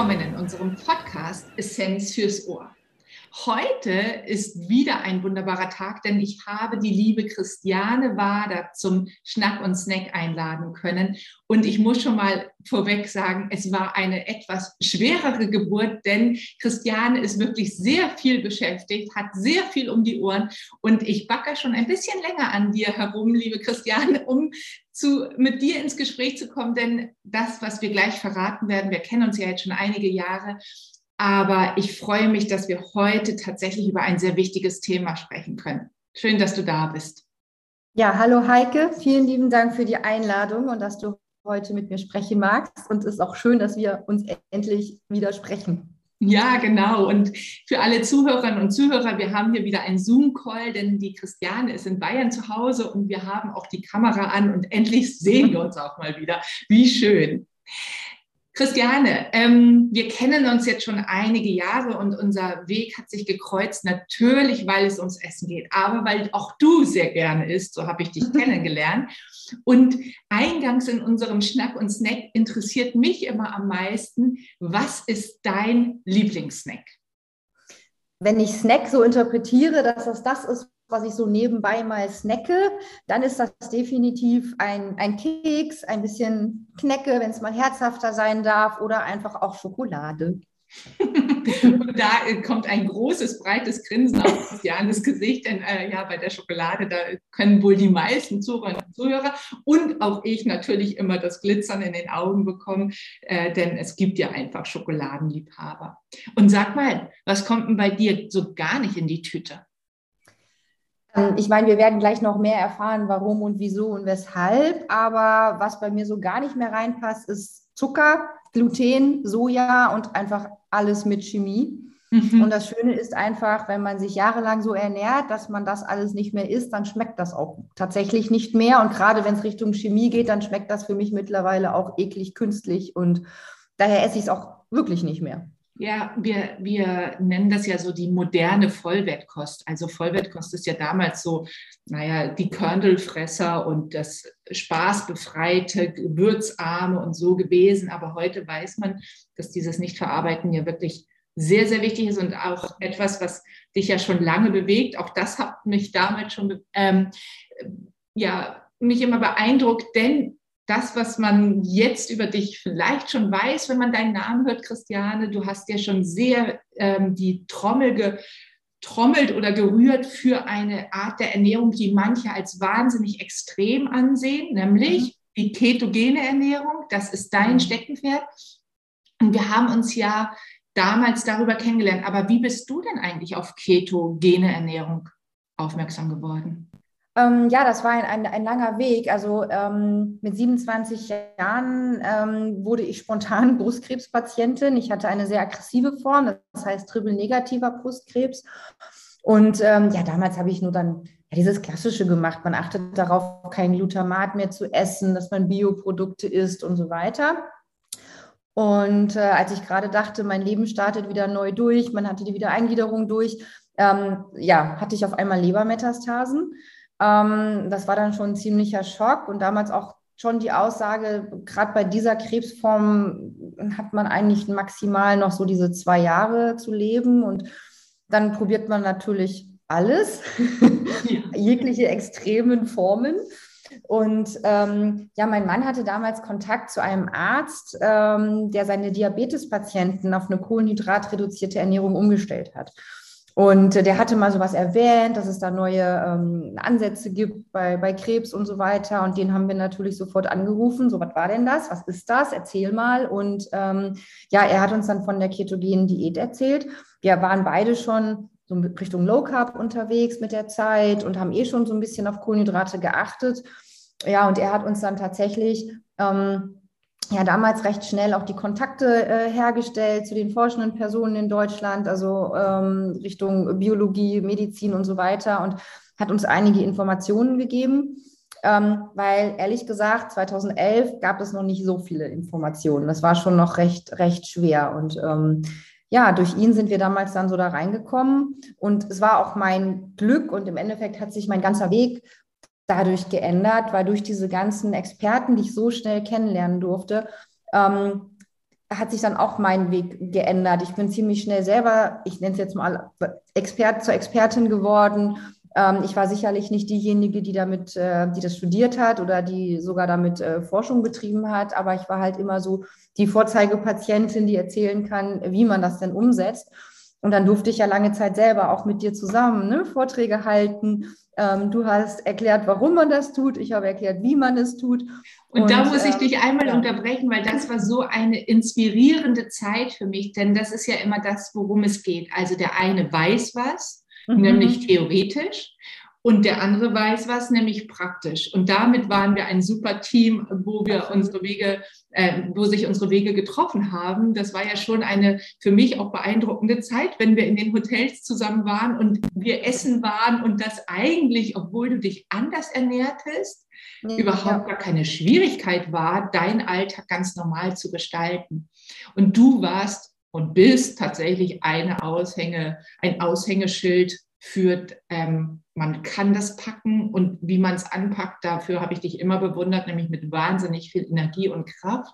willkommen in unserem Podcast Essenz fürs Ohr. Heute ist wieder ein wunderbarer Tag, denn ich habe die liebe Christiane Wader zum Schnack und Snack einladen können. Und ich muss schon mal vorweg sagen, es war eine etwas schwerere Geburt, denn Christiane ist wirklich sehr viel beschäftigt, hat sehr viel um die Ohren. Und ich backe schon ein bisschen länger an dir herum, liebe Christiane, um zu, mit dir ins Gespräch zu kommen, denn das, was wir gleich verraten werden, wir kennen uns ja jetzt schon einige Jahre, aber ich freue mich, dass wir heute tatsächlich über ein sehr wichtiges Thema sprechen können. Schön, dass du da bist. Ja, hallo Heike. Vielen lieben Dank für die Einladung und dass du heute mit mir sprechen magst. Und es ist auch schön, dass wir uns endlich wieder sprechen. Ja, genau. Und für alle Zuhörerinnen und Zuhörer, wir haben hier wieder einen Zoom-Call, denn die Christiane ist in Bayern zu Hause und wir haben auch die Kamera an und endlich sehen wir uns auch mal wieder. Wie schön. Christiane, ähm, wir kennen uns jetzt schon einige Jahre und unser Weg hat sich gekreuzt, natürlich, weil es ums Essen geht, aber weil auch du sehr gerne isst, so habe ich dich kennengelernt. Und eingangs in unserem Schnack und Snack interessiert mich immer am meisten, was ist dein Lieblingssnack? Wenn ich Snack so interpretiere, dass das das ist, was ich so nebenbei mal snacke, dann ist das definitiv ein, ein Keks, ein bisschen Knecke, wenn es mal herzhafter sein darf, oder einfach auch Schokolade. und da äh, kommt ein großes, breites Grinsen auf Christianes Gesicht, denn äh, ja, bei der Schokolade, da können wohl die meisten Zuhörer und Zuhörer und auch ich natürlich immer das Glitzern in den Augen bekommen, äh, denn es gibt ja einfach Schokoladenliebhaber. Und sag mal, was kommt denn bei dir so gar nicht in die Tüte? Ähm, ich meine, wir werden gleich noch mehr erfahren, warum und wieso und weshalb. Aber was bei mir so gar nicht mehr reinpasst, ist Zucker, Gluten, Soja und einfach alles mit Chemie. Mhm. Und das Schöne ist einfach, wenn man sich jahrelang so ernährt, dass man das alles nicht mehr isst, dann schmeckt das auch tatsächlich nicht mehr. Und gerade wenn es Richtung Chemie geht, dann schmeckt das für mich mittlerweile auch eklig künstlich. Und daher esse ich es auch wirklich nicht mehr. Ja, wir, wir nennen das ja so die moderne Vollwertkost. Also Vollwertkost ist ja damals so, naja, die Körnelfresser und das spaßbefreite, gewürzarme und so gewesen. Aber heute weiß man, dass dieses Nichtverarbeiten ja wirklich sehr, sehr wichtig ist und auch etwas, was dich ja schon lange bewegt. Auch das hat mich damals schon, ähm, ja, mich immer beeindruckt, denn das, was man jetzt über dich vielleicht schon weiß, wenn man deinen Namen hört, Christiane. Du hast ja schon sehr ähm, die Trommel getrommelt oder gerührt für eine Art der Ernährung, die manche als wahnsinnig extrem ansehen, nämlich mhm. die ketogene Ernährung. Das ist dein mhm. Steckenpferd. Und wir haben uns ja damals darüber kennengelernt. Aber wie bist du denn eigentlich auf ketogene Ernährung aufmerksam geworden? Ähm, ja, das war ein, ein, ein langer Weg. Also ähm, mit 27 Jahren ähm, wurde ich spontan Brustkrebspatientin. Ich hatte eine sehr aggressive Form, das heißt triple-negativer Brustkrebs. Und ähm, ja, damals habe ich nur dann ja, dieses Klassische gemacht. Man achtet darauf, kein Glutamat mehr zu essen, dass man Bioprodukte isst und so weiter. Und äh, als ich gerade dachte, mein Leben startet wieder neu durch, man hatte die Wiedereingliederung durch, ähm, ja, hatte ich auf einmal Lebermetastasen. Ähm, das war dann schon ein ziemlicher Schock und damals auch schon die Aussage, gerade bei dieser Krebsform hat man eigentlich maximal noch so diese zwei Jahre zu leben und dann probiert man natürlich alles, ja. jegliche extremen Formen. Und ähm, ja, mein Mann hatte damals Kontakt zu einem Arzt, ähm, der seine Diabetespatienten auf eine kohlenhydratreduzierte Ernährung umgestellt hat. Und äh, der hatte mal sowas erwähnt, dass es da neue ähm, Ansätze gibt bei, bei Krebs und so weiter. Und den haben wir natürlich sofort angerufen. So, was war denn das? Was ist das? Erzähl mal. Und ähm, ja, er hat uns dann von der ketogenen Diät erzählt. Wir waren beide schon so Richtung Low Carb unterwegs mit der Zeit und haben eh schon so ein bisschen auf Kohlenhydrate geachtet. Ja, und er hat uns dann tatsächlich ähm, ja damals recht schnell auch die Kontakte äh, hergestellt zu den forschenden Personen in Deutschland, also ähm, Richtung Biologie, Medizin und so weiter und hat uns einige Informationen gegeben, ähm, weil ehrlich gesagt 2011 gab es noch nicht so viele Informationen. Das war schon noch recht recht schwer und ähm, ja, durch ihn sind wir damals dann so da reingekommen und es war auch mein Glück und im Endeffekt hat sich mein ganzer Weg dadurch geändert, weil durch diese ganzen Experten, die ich so schnell kennenlernen durfte, ähm, hat sich dann auch mein Weg geändert. Ich bin ziemlich schnell selber, ich nenne es jetzt mal Expert zur Expertin geworden. Ähm, ich war sicherlich nicht diejenige, die damit, äh, die das studiert hat oder die sogar damit äh, Forschung betrieben hat, aber ich war halt immer so die Vorzeigepatientin, die erzählen kann, wie man das denn umsetzt. Und dann durfte ich ja lange Zeit selber auch mit dir zusammen ne, Vorträge halten. Ähm, du hast erklärt, warum man das tut. Ich habe erklärt, wie man es tut. Und, und da muss ich ähm, dich einmal ja. unterbrechen, weil das war so eine inspirierende Zeit für mich, denn das ist ja immer das, worum es geht. Also der eine weiß was, mhm. nämlich theoretisch, und der andere weiß was, nämlich praktisch. Und damit waren wir ein super Team, wo wir unsere Wege, äh, wo sich unsere Wege getroffen haben. Das war ja schon eine für mich auch beeindruckende Zeit, wenn wir in den Hotels zusammen waren und wir essen waren und das eigentlich, obwohl du dich anders ernährtest, ja. überhaupt gar keine Schwierigkeit war, deinen Alltag ganz normal zu gestalten. Und du warst und bist tatsächlich eine Aushänge, ein Aushängeschild für ähm, man kann das packen und wie man es anpackt, dafür habe ich dich immer bewundert, nämlich mit wahnsinnig viel Energie und Kraft.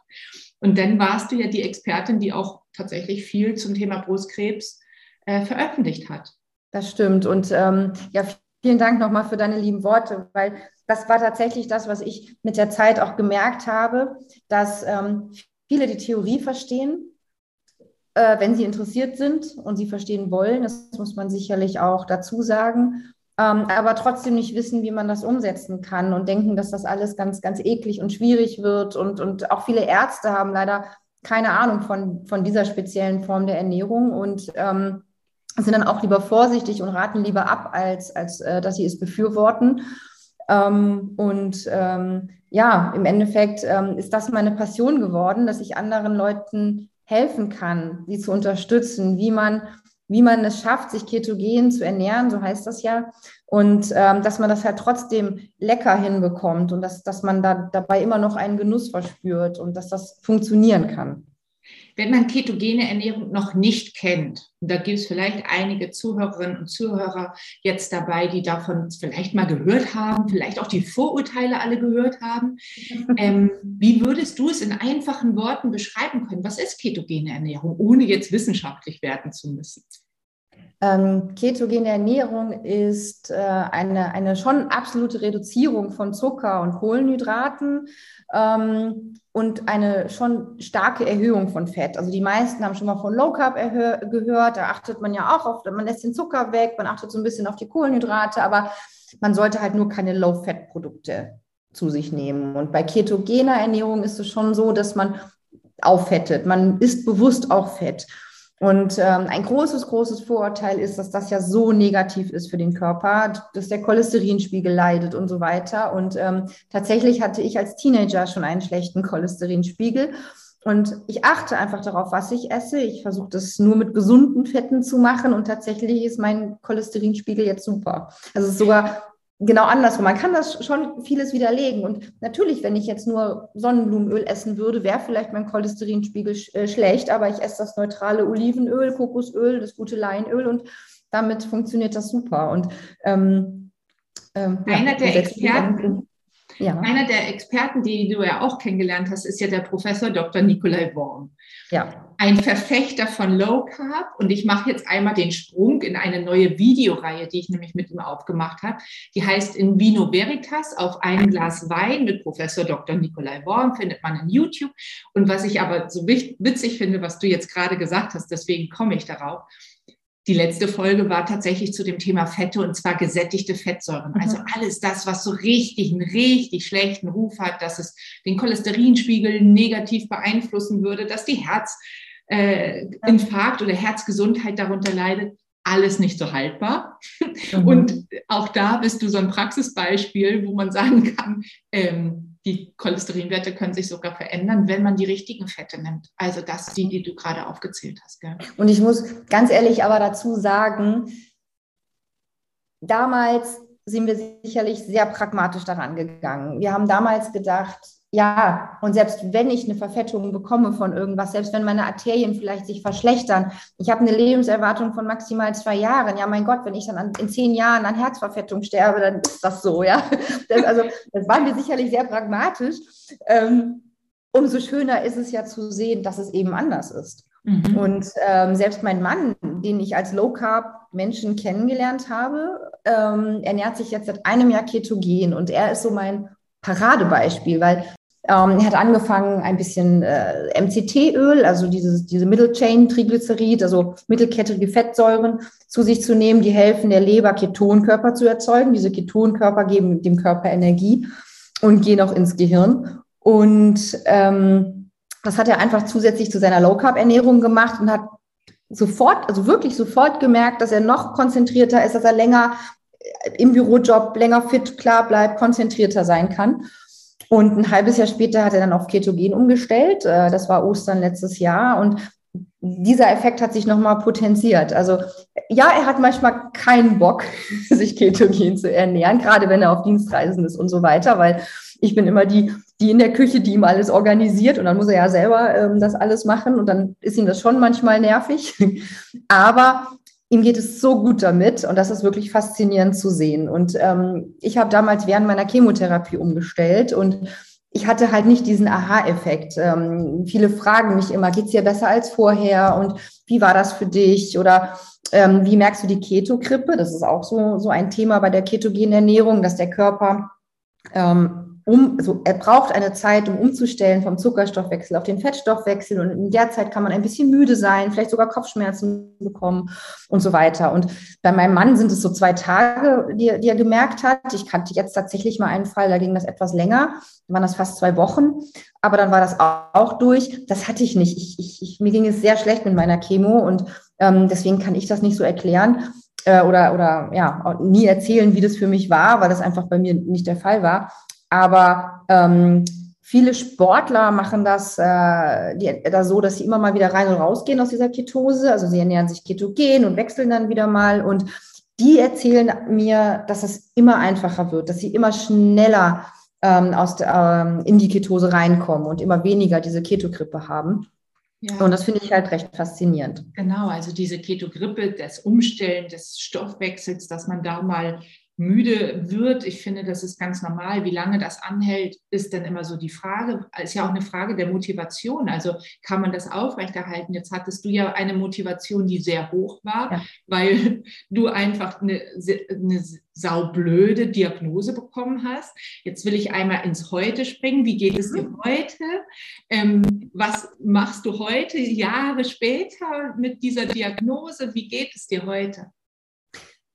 Und dann warst du ja die Expertin, die auch tatsächlich viel zum Thema Brustkrebs äh, veröffentlicht hat. Das stimmt. Und ähm, ja, vielen Dank nochmal für deine lieben Worte, weil das war tatsächlich das, was ich mit der Zeit auch gemerkt habe, dass ähm, viele die Theorie verstehen, äh, wenn sie interessiert sind und sie verstehen wollen. Das muss man sicherlich auch dazu sagen ähm, aber trotzdem nicht wissen, wie man das umsetzen kann und denken, dass das alles ganz, ganz eklig und schwierig wird. Und, und auch viele Ärzte haben leider keine Ahnung von, von dieser speziellen Form der Ernährung und ähm, sind dann auch lieber vorsichtig und raten lieber ab, als, als äh, dass sie es befürworten. Ähm, und ähm, ja, im Endeffekt ähm, ist das meine Passion geworden, dass ich anderen Leuten helfen kann, sie zu unterstützen, wie man wie man es schafft, sich ketogen zu ernähren, so heißt das ja, und ähm, dass man das halt trotzdem lecker hinbekommt und dass, dass man da dabei immer noch einen Genuss verspürt und dass das funktionieren kann. Wenn man ketogene Ernährung noch nicht kennt, und da gibt es vielleicht einige Zuhörerinnen und Zuhörer jetzt dabei, die davon vielleicht mal gehört haben, vielleicht auch die Vorurteile alle gehört haben, ähm, wie würdest du es in einfachen Worten beschreiben können? Was ist ketogene Ernährung, ohne jetzt wissenschaftlich werden zu müssen? Ähm, ketogene Ernährung ist äh, eine, eine schon absolute Reduzierung von Zucker und Kohlenhydraten ähm, und eine schon starke Erhöhung von Fett. Also die meisten haben schon mal von Low Carb gehört. Da achtet man ja auch auf, man lässt den Zucker weg, man achtet so ein bisschen auf die Kohlenhydrate, aber man sollte halt nur keine Low-Fat-Produkte zu sich nehmen. Und bei ketogener Ernährung ist es schon so, dass man auffettet. Man isst bewusst auch Fett. Und ähm, ein großes, großes Vorurteil ist, dass das ja so negativ ist für den Körper, dass der Cholesterinspiegel leidet und so weiter. Und ähm, tatsächlich hatte ich als Teenager schon einen schlechten Cholesterinspiegel. Und ich achte einfach darauf, was ich esse. Ich versuche das nur mit gesunden Fetten zu machen und tatsächlich ist mein Cholesterinspiegel jetzt super. Also es ist sogar genau andersrum. Man kann das schon vieles widerlegen. Und natürlich, wenn ich jetzt nur Sonnenblumenöl essen würde, wäre vielleicht mein Cholesterinspiegel sch äh, schlecht, aber ich esse das neutrale Olivenöl, Kokosöl, das gute Leinöl und damit funktioniert das super. Und ähm, ähm, einer ja, der Experten. Ja. Einer der Experten, die du ja auch kennengelernt hast, ist ja der Professor Dr. Nikolai Worm. Ja ein Verfechter von Low Carb und ich mache jetzt einmal den Sprung in eine neue Videoreihe, die ich nämlich mit ihm aufgemacht habe. Die heißt In Vino Veritas auf ein Glas Wein mit Professor Dr. Nikolai Worm, findet man in YouTube. Und was ich aber so witzig finde, was du jetzt gerade gesagt hast, deswegen komme ich darauf. Die letzte Folge war tatsächlich zu dem Thema Fette und zwar gesättigte Fettsäuren. Mhm. Also alles das, was so richtig, einen richtig schlechten Ruf hat, dass es den Cholesterinspiegel negativ beeinflussen würde, dass die Herz, äh, oder Herzgesundheit darunter leidet, alles nicht so haltbar. Mhm. Und auch da bist du so ein Praxisbeispiel, wo man sagen kann, ähm, die Cholesterinwerte können sich sogar verändern, wenn man die richtigen Fette nimmt. Also das die, die du gerade aufgezählt hast. Gell? Und ich muss ganz ehrlich aber dazu sagen, damals sind wir sicherlich sehr pragmatisch daran gegangen. Wir haben damals gedacht, ja, und selbst wenn ich eine Verfettung bekomme von irgendwas, selbst wenn meine Arterien vielleicht sich verschlechtern, ich habe eine Lebenserwartung von maximal zwei Jahren. Ja, mein Gott, wenn ich dann an, in zehn Jahren an Herzverfettung sterbe, dann ist das so, ja. Das, also, das waren wir sicherlich sehr pragmatisch. Ähm, umso schöner ist es ja zu sehen, dass es eben anders ist. Mhm. Und ähm, selbst mein Mann, den ich als Low Carb Menschen kennengelernt habe, ähm, ernährt sich jetzt seit einem Jahr ketogen und er ist so mein Paradebeispiel, weil ähm, er hat angefangen, ein bisschen äh, MCT-Öl, also dieses, diese Middle Chain Triglycerid, also mittelkettige Fettsäuren, zu sich zu nehmen, die helfen der Leber, Ketonkörper zu erzeugen. Diese Ketonkörper geben dem Körper Energie und gehen auch ins Gehirn. Und ähm, das hat er einfach zusätzlich zu seiner Low Carb Ernährung gemacht und hat sofort, also wirklich sofort gemerkt, dass er noch konzentrierter ist, dass er länger im Bürojob länger fit, klar bleibt, konzentrierter sein kann. Und ein halbes Jahr später hat er dann auf Ketogen umgestellt. Äh, das war Ostern letztes Jahr. Und dieser Effekt hat sich nochmal potenziert. Also ja, er hat manchmal keinen Bock, sich ketogen zu ernähren, gerade wenn er auf Dienstreisen ist und so weiter, weil ich bin immer die, die in der Küche, die ihm alles organisiert und dann muss er ja selber ähm, das alles machen und dann ist ihm das schon manchmal nervig. Aber ihm geht es so gut damit und das ist wirklich faszinierend zu sehen. Und ähm, ich habe damals während meiner Chemotherapie umgestellt und ich hatte halt nicht diesen Aha-Effekt. Ähm, viele fragen mich immer, geht es dir besser als vorher und wie war das für dich oder ähm, wie merkst du die Ketogrippe? Das ist auch so, so ein Thema bei der ketogenen Ernährung, dass der Körper ähm, um, also er braucht eine Zeit, um umzustellen vom Zuckerstoffwechsel auf den Fettstoffwechsel. Und in der Zeit kann man ein bisschen müde sein, vielleicht sogar Kopfschmerzen bekommen und so weiter. Und bei meinem Mann sind es so zwei Tage, die, die er gemerkt hat. Ich kannte jetzt tatsächlich mal einen Fall, da ging das etwas länger. Da waren das fast zwei Wochen. Aber dann war das auch durch. Das hatte ich nicht. Ich, ich, ich, mir ging es sehr schlecht mit meiner Chemo und ähm, deswegen kann ich das nicht so erklären äh, oder, oder ja, nie erzählen, wie das für mich war, weil das einfach bei mir nicht der Fall war. Aber ähm, viele Sportler machen das, äh, die, das so, dass sie immer mal wieder rein und rausgehen aus dieser Ketose. Also sie ernähren sich ketogen und wechseln dann wieder mal. Und die erzählen mir, dass es immer einfacher wird, dass sie immer schneller ähm, aus ähm, in die Ketose reinkommen und immer weniger diese Ketogrippe haben. Ja. Und das finde ich halt recht faszinierend. Genau, also diese Ketogrippe, das Umstellen des Stoffwechsels, dass man da mal müde wird. Ich finde, das ist ganz normal. Wie lange das anhält, ist dann immer so die Frage. Ist ja auch eine Frage der Motivation. Also kann man das aufrechterhalten? Jetzt hattest du ja eine Motivation, die sehr hoch war, ja. weil du einfach eine, eine saublöde Diagnose bekommen hast. Jetzt will ich einmal ins Heute springen. Wie geht es dir mhm. heute? Ähm, was machst du heute, Jahre später mit dieser Diagnose? Wie geht es dir heute?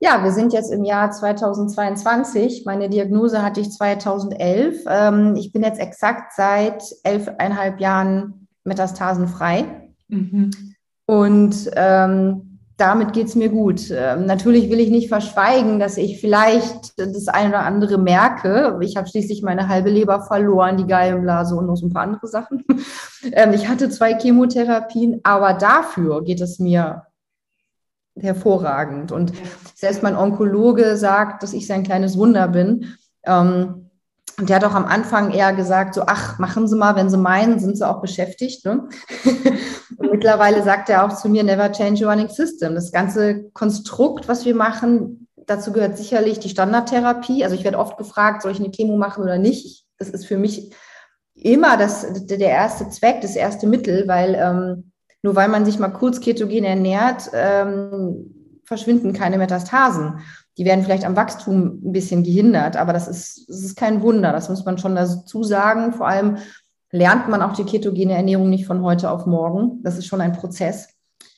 Ja, wir sind jetzt im Jahr 2022. Meine Diagnose hatte ich 2011. Ähm, ich bin jetzt exakt seit elfeinhalb Jahren metastasenfrei. Mhm. Und ähm, damit geht es mir gut. Ähm, natürlich will ich nicht verschweigen, dass ich vielleicht das eine oder andere merke. Ich habe schließlich meine halbe Leber verloren, die Gallenblase und noch so ein paar andere Sachen. Ähm, ich hatte zwei Chemotherapien, aber dafür geht es mir hervorragend. Und selbst mein Onkologe sagt, dass ich sein kleines Wunder bin. Ähm, und der hat auch am Anfang eher gesagt, so, ach, machen Sie mal, wenn Sie meinen, sind Sie auch beschäftigt. Ne? und mittlerweile sagt er auch zu mir, never change a running system. Das ganze Konstrukt, was wir machen, dazu gehört sicherlich die Standardtherapie. Also ich werde oft gefragt, soll ich eine Chemo machen oder nicht? Das ist für mich immer das, der erste Zweck, das erste Mittel, weil ähm, nur weil man sich mal kurz ketogen ernährt, ähm, verschwinden keine Metastasen. Die werden vielleicht am Wachstum ein bisschen gehindert, aber das ist, das ist kein Wunder. Das muss man schon dazu sagen. Vor allem lernt man auch die ketogene Ernährung nicht von heute auf morgen. Das ist schon ein Prozess.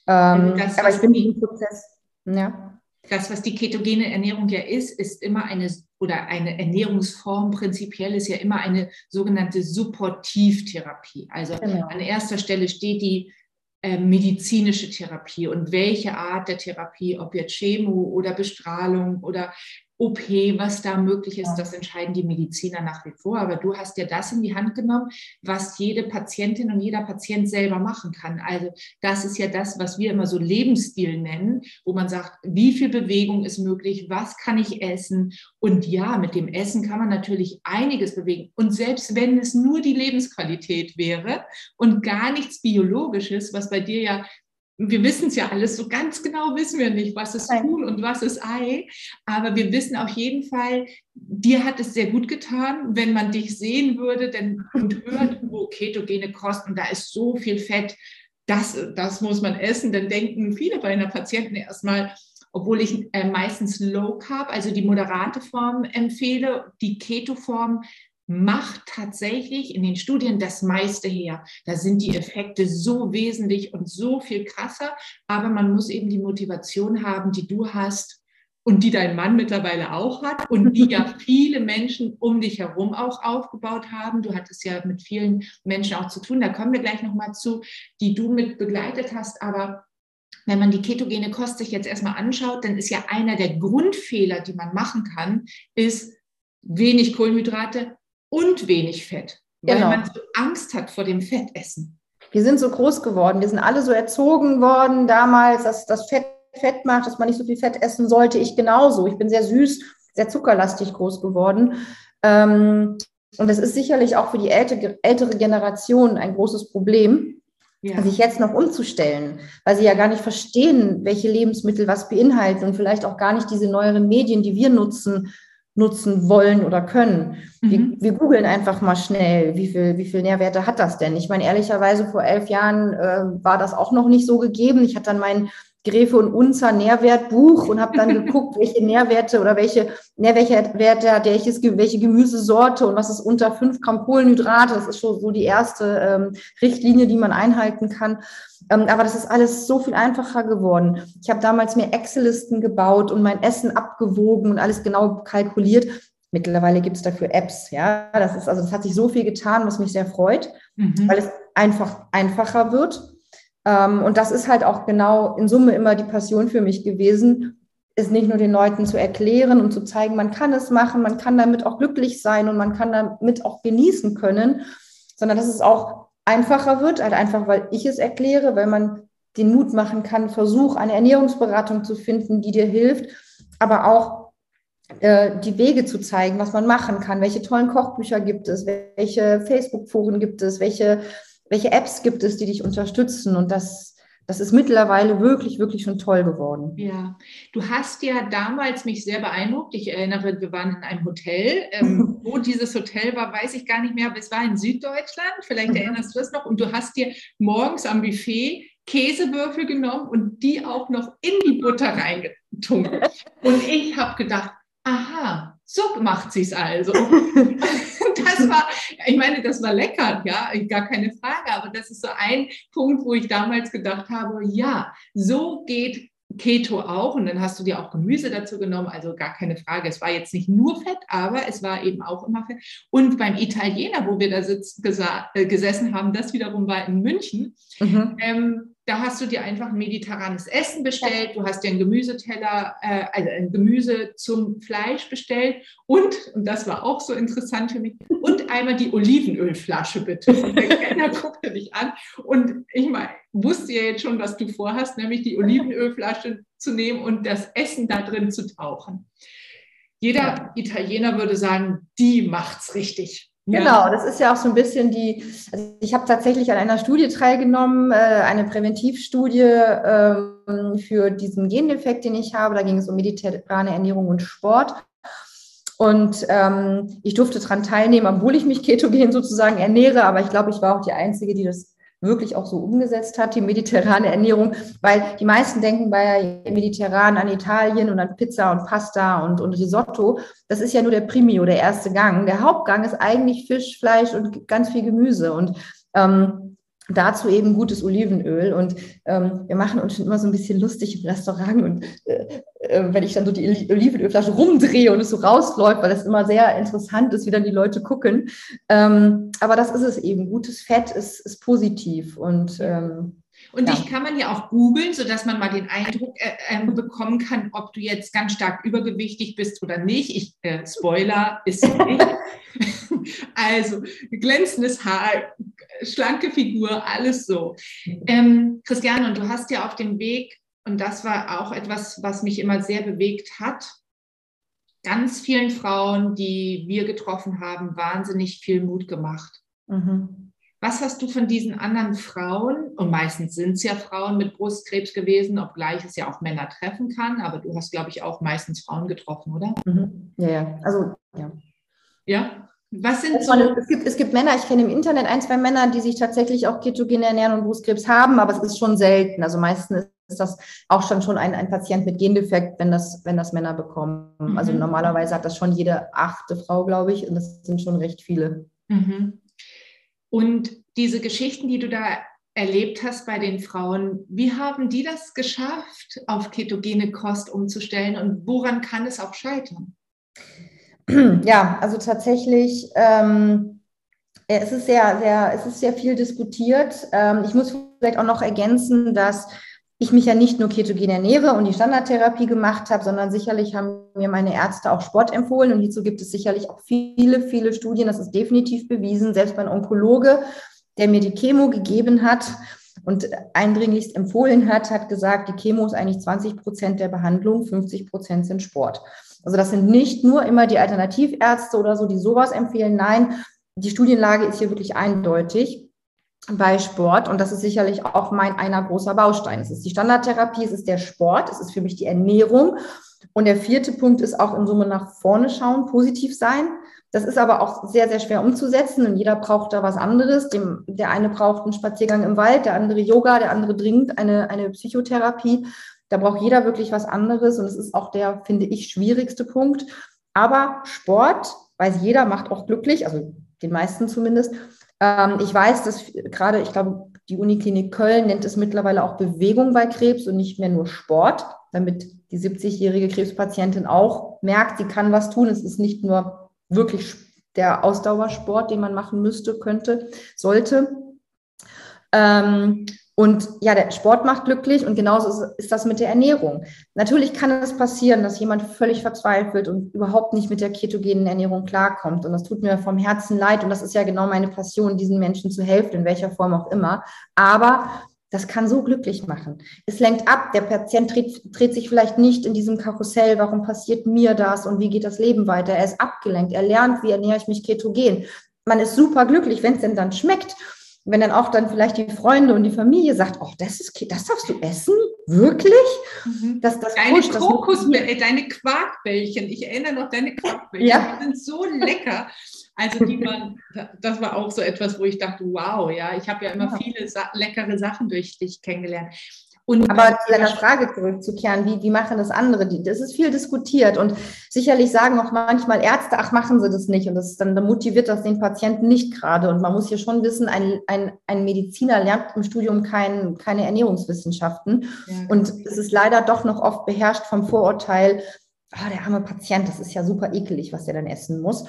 Ähm, das, aber ich bin im Prozess. Ja. Das, was die ketogene Ernährung ja ist, ist immer eine oder eine Ernährungsform prinzipiell ist ja immer eine sogenannte Supportivtherapie. Also genau. an erster Stelle steht die medizinische Therapie und welche Art der Therapie, ob jetzt Chemo oder Bestrahlung oder OP, was da möglich ist, das entscheiden die Mediziner nach wie vor. Aber du hast ja das in die Hand genommen, was jede Patientin und jeder Patient selber machen kann. Also das ist ja das, was wir immer so Lebensstil nennen, wo man sagt, wie viel Bewegung ist möglich, was kann ich essen. Und ja, mit dem Essen kann man natürlich einiges bewegen. Und selbst wenn es nur die Lebensqualität wäre und gar nichts Biologisches, was bei dir ja wir wissen es ja alles, so ganz genau wissen wir nicht, was ist Huhn und was ist Ei, aber wir wissen auf jeden Fall, dir hat es sehr gut getan, wenn man dich sehen würde denn, und hört, oh, ketogene Kost und da ist so viel Fett, das, das muss man essen, dann denken viele bei einer Patienten erstmal, obwohl ich äh, meistens Low Carb, also die moderate Form empfehle, die Keto-Form macht tatsächlich in den Studien das meiste her. Da sind die Effekte so wesentlich und so viel krasser, aber man muss eben die Motivation haben, die du hast und die dein Mann mittlerweile auch hat und die ja viele Menschen um dich herum auch aufgebaut haben. Du hattest ja mit vielen Menschen auch zu tun, da kommen wir gleich nochmal zu, die du mit begleitet hast, aber wenn man die ketogene Kost sich jetzt erstmal anschaut, dann ist ja einer der Grundfehler, die man machen kann, ist wenig Kohlenhydrate, und wenig Fett, weil genau. man so Angst hat vor dem Fettessen. Wir sind so groß geworden, wir sind alle so erzogen worden damals, dass das Fett Fett macht, dass man nicht so viel Fett essen sollte. Ich genauso. Ich bin sehr süß, sehr zuckerlastig groß geworden. Ähm, und das ist sicherlich auch für die ältere, ältere Generation ein großes Problem, ja. sich jetzt noch umzustellen, weil sie ja gar nicht verstehen, welche Lebensmittel was beinhalten und vielleicht auch gar nicht diese neueren Medien, die wir nutzen, nutzen wollen oder können. Mhm. Wir, wir googeln einfach mal schnell, wie viel, wie viel Nährwerte hat das denn? Ich meine, ehrlicherweise vor elf Jahren äh, war das auch noch nicht so gegeben. Ich hatte dann meinen Gräfe und Unzer Nährwertbuch und habe dann geguckt, welche Nährwerte oder welche Nährwerte hat welches, welche Gemüsesorte und was ist unter fünf Gramm Kohlenhydrate. Das ist schon so die erste ähm, Richtlinie, die man einhalten kann. Ähm, aber das ist alles so viel einfacher geworden. Ich habe damals mir Excel-Listen gebaut und mein Essen abgewogen und alles genau kalkuliert. Mittlerweile gibt es dafür Apps, ja. Das ist also, das hat sich so viel getan, was mich sehr freut, mhm. weil es einfach einfacher wird und das ist halt auch genau in Summe immer die Passion für mich gewesen, es nicht nur den Leuten zu erklären und zu zeigen, man kann es machen, man kann damit auch glücklich sein und man kann damit auch genießen können, sondern dass es auch einfacher wird, halt einfach, weil ich es erkläre, weil man den Mut machen kann, Versuch, eine Ernährungsberatung zu finden, die dir hilft, aber auch äh, die Wege zu zeigen, was man machen kann, welche tollen Kochbücher gibt es, welche Facebook-Foren gibt es, welche welche Apps gibt es, die dich unterstützen? Und das, das ist mittlerweile wirklich, wirklich schon toll geworden. Ja, du hast ja damals mich sehr beeindruckt. Ich erinnere, wir waren in einem Hotel. Ähm, wo dieses Hotel war, weiß ich gar nicht mehr, aber es war in Süddeutschland. Vielleicht mhm. erinnerst du es noch. Und du hast dir morgens am Buffet Käsewürfel genommen und die auch noch in die Butter reingetunkt. Und ich habe gedacht, aha, so macht sie es also. das war, ich meine, das war lecker, ja, gar keine Frage, aber das ist so ein Punkt, wo ich damals gedacht habe, ja, so geht Keto auch und dann hast du dir auch Gemüse dazu genommen, also gar keine Frage. Es war jetzt nicht nur Fett, aber es war eben auch immer Fett. Und beim Italiener, wo wir da sitz, äh, gesessen haben, das wiederum war in München, mhm. ähm, da hast du dir einfach ein mediterranes Essen bestellt, du hast dir einen Gemüseteller, äh, also ein Gemüse zum Fleisch bestellt und, und das war auch so interessant für mich, und einmal die Olivenölflasche bitte. Und der Kellner guckte dich an und ich meine, wusste ja jetzt schon, was du vorhast, nämlich die Olivenölflasche zu nehmen und das Essen da drin zu tauchen. Jeder. Italiener würde sagen, die macht's richtig. Genau, das ist ja auch so ein bisschen die, also ich habe tatsächlich an einer Studie teilgenommen, äh, eine Präventivstudie ähm, für diesen Gendefekt, den ich habe. Da ging es um mediterrane Ernährung und Sport. Und ähm, ich durfte daran teilnehmen, obwohl ich mich ketogen sozusagen ernähre, aber ich glaube, ich war auch die Einzige, die das wirklich auch so umgesetzt hat, die mediterrane Ernährung, weil die meisten denken bei Mediterran an Italien und an Pizza und Pasta und, und Risotto. Das ist ja nur der Primio, der erste Gang. Der Hauptgang ist eigentlich Fisch, Fleisch und ganz viel Gemüse. Und ähm, Dazu eben gutes Olivenöl. Und ähm, wir machen uns schon immer so ein bisschen lustig im Restaurant. Und äh, äh, wenn ich dann so die Olivenölflasche rumdrehe und es so rausläuft, weil das immer sehr interessant ist, wie dann die Leute gucken. Ähm, aber das ist es eben. Gutes Fett ist, ist positiv. Und ähm, und ja. dich kann man ja auch googeln, sodass man mal den Eindruck äh, äh, bekommen kann, ob du jetzt ganz stark übergewichtig bist oder nicht. Ich, äh, Spoiler, ist nicht. also glänzendes Haar, schlanke Figur, alles so. Ähm, Christiane, und du hast ja auf dem Weg, und das war auch etwas, was mich immer sehr bewegt hat, ganz vielen Frauen, die wir getroffen haben, wahnsinnig viel Mut gemacht. Mhm Was hast du von diesen anderen Frauen, und meistens sind es ja Frauen mit Brustkrebs gewesen, obgleich es ja auch Männer treffen kann, aber du hast, glaube ich, auch meistens Frauen getroffen, oder? Mhm. Ja, ja, also ja. Ja, was sind so? Es gibt, es gibt Männer, ich kenne im Internet ein, zwei Männer, die sich tatsächlich auch ketogen ernähren und Brustkrebs haben, aber es ist schon selten. Also meistens ist das auch schon, schon ein, ein Patient mit Gendefekt, wenn das, wenn das Männer bekommen. Mhm. Also normalerweise hat das schon jede achte Frau, glaube ich, und das sind schon recht viele. Mhm. Und diese Geschichten, die du da erlebt hast bei den Frauen, wie haben die das geschafft, auf ketogene Kost umzustellen und woran kann es auch scheitern? Ja, also tatsächlich, ähm, es, ist sehr, sehr, es ist sehr viel diskutiert. Ähm, ich muss vielleicht auch noch ergänzen, dass ich mich ja nicht nur ketogen ernähre und die Standardtherapie gemacht habe, sondern sicherlich haben mir meine Ärzte auch Sport empfohlen und hierzu gibt es sicherlich auch viele, viele Studien, das ist definitiv bewiesen, selbst mein Onkologe, der mir die Chemo gegeben hat und eindringlichst empfohlen hat, hat gesagt, die Chemo ist eigentlich 20 Prozent der Behandlung, 50 Prozent sind Sport. Also das sind nicht nur immer die Alternativärzte oder so, die sowas empfehlen. Nein, die Studienlage ist hier wirklich eindeutig bei Sport und das ist sicherlich auch mein einer großer Baustein. Es ist die Standardtherapie, es ist der Sport, es ist für mich die Ernährung und der vierte Punkt ist auch in Summe nach vorne schauen, positiv sein. Das ist aber auch sehr, sehr schwer umzusetzen und jeder braucht da was anderes. Dem, der eine braucht einen Spaziergang im Wald, der andere Yoga, der andere dringend eine, eine Psychotherapie. Da braucht jeder wirklich was anderes und es ist auch der, finde ich, schwierigste Punkt. Aber Sport, weiß jeder, macht auch glücklich, also den meisten zumindest. Ähm, ich weiß, dass gerade, ich glaube, die Uniklinik Köln nennt es mittlerweile auch Bewegung bei Krebs und nicht mehr nur Sport, damit die 70-jährige Krebspatientin auch merkt, sie kann was tun. Es ist nicht nur wirklich der Ausdauersport, den man machen müsste, könnte, sollte. Ähm, und ja, der Sport macht glücklich und genauso ist, das mit der Ernährung. Natürlich kann es passieren, dass jemand völlig verzweifelt und überhaupt nicht mit der ketogenen Ernährung klarkommt. Und das tut mir vom Herzen leid. Und das ist ja genau meine Passion, diesen Menschen zu helfen, in welcher Form auch immer. Aber das kann so glücklich machen. Es lenkt ab. Der Patient dreht, dreht sich vielleicht nicht in diesem Karussell. Warum passiert mir das und wie geht das Leben weiter? Er ist abgelenkt. Er lernt, wie ernähre ich mich ketogen. Man ist super glücklich, wenn es denn dann schmeckt wenn dann auch dann vielleicht die Freunde und die Familie sagt, oh, das ist, das darfst du essen? Wirklich? Mhm. Das, das deine Kokosbällchen, deine Quarkbällchen, ich erinnere noch deine Quarkbällchen, ja. die sind so lecker. Also die waren, das war auch so etwas, wo ich dachte, wow, ja, ich habe ja immer viele sa leckere Sachen durch dich kennengelernt. Und Aber zu deiner Frage zurückzukehren, wie, wie machen das andere? Das ist viel diskutiert und sicherlich sagen auch manchmal Ärzte, ach, machen sie das nicht. Und das dann motiviert das den Patienten nicht gerade. Und man muss hier schon wissen, ein, ein, ein Mediziner lernt im Studium kein, keine Ernährungswissenschaften. Ja. Und es ist leider doch noch oft beherrscht vom Vorurteil, oh, der arme Patient, das ist ja super ekelig, was der dann essen muss.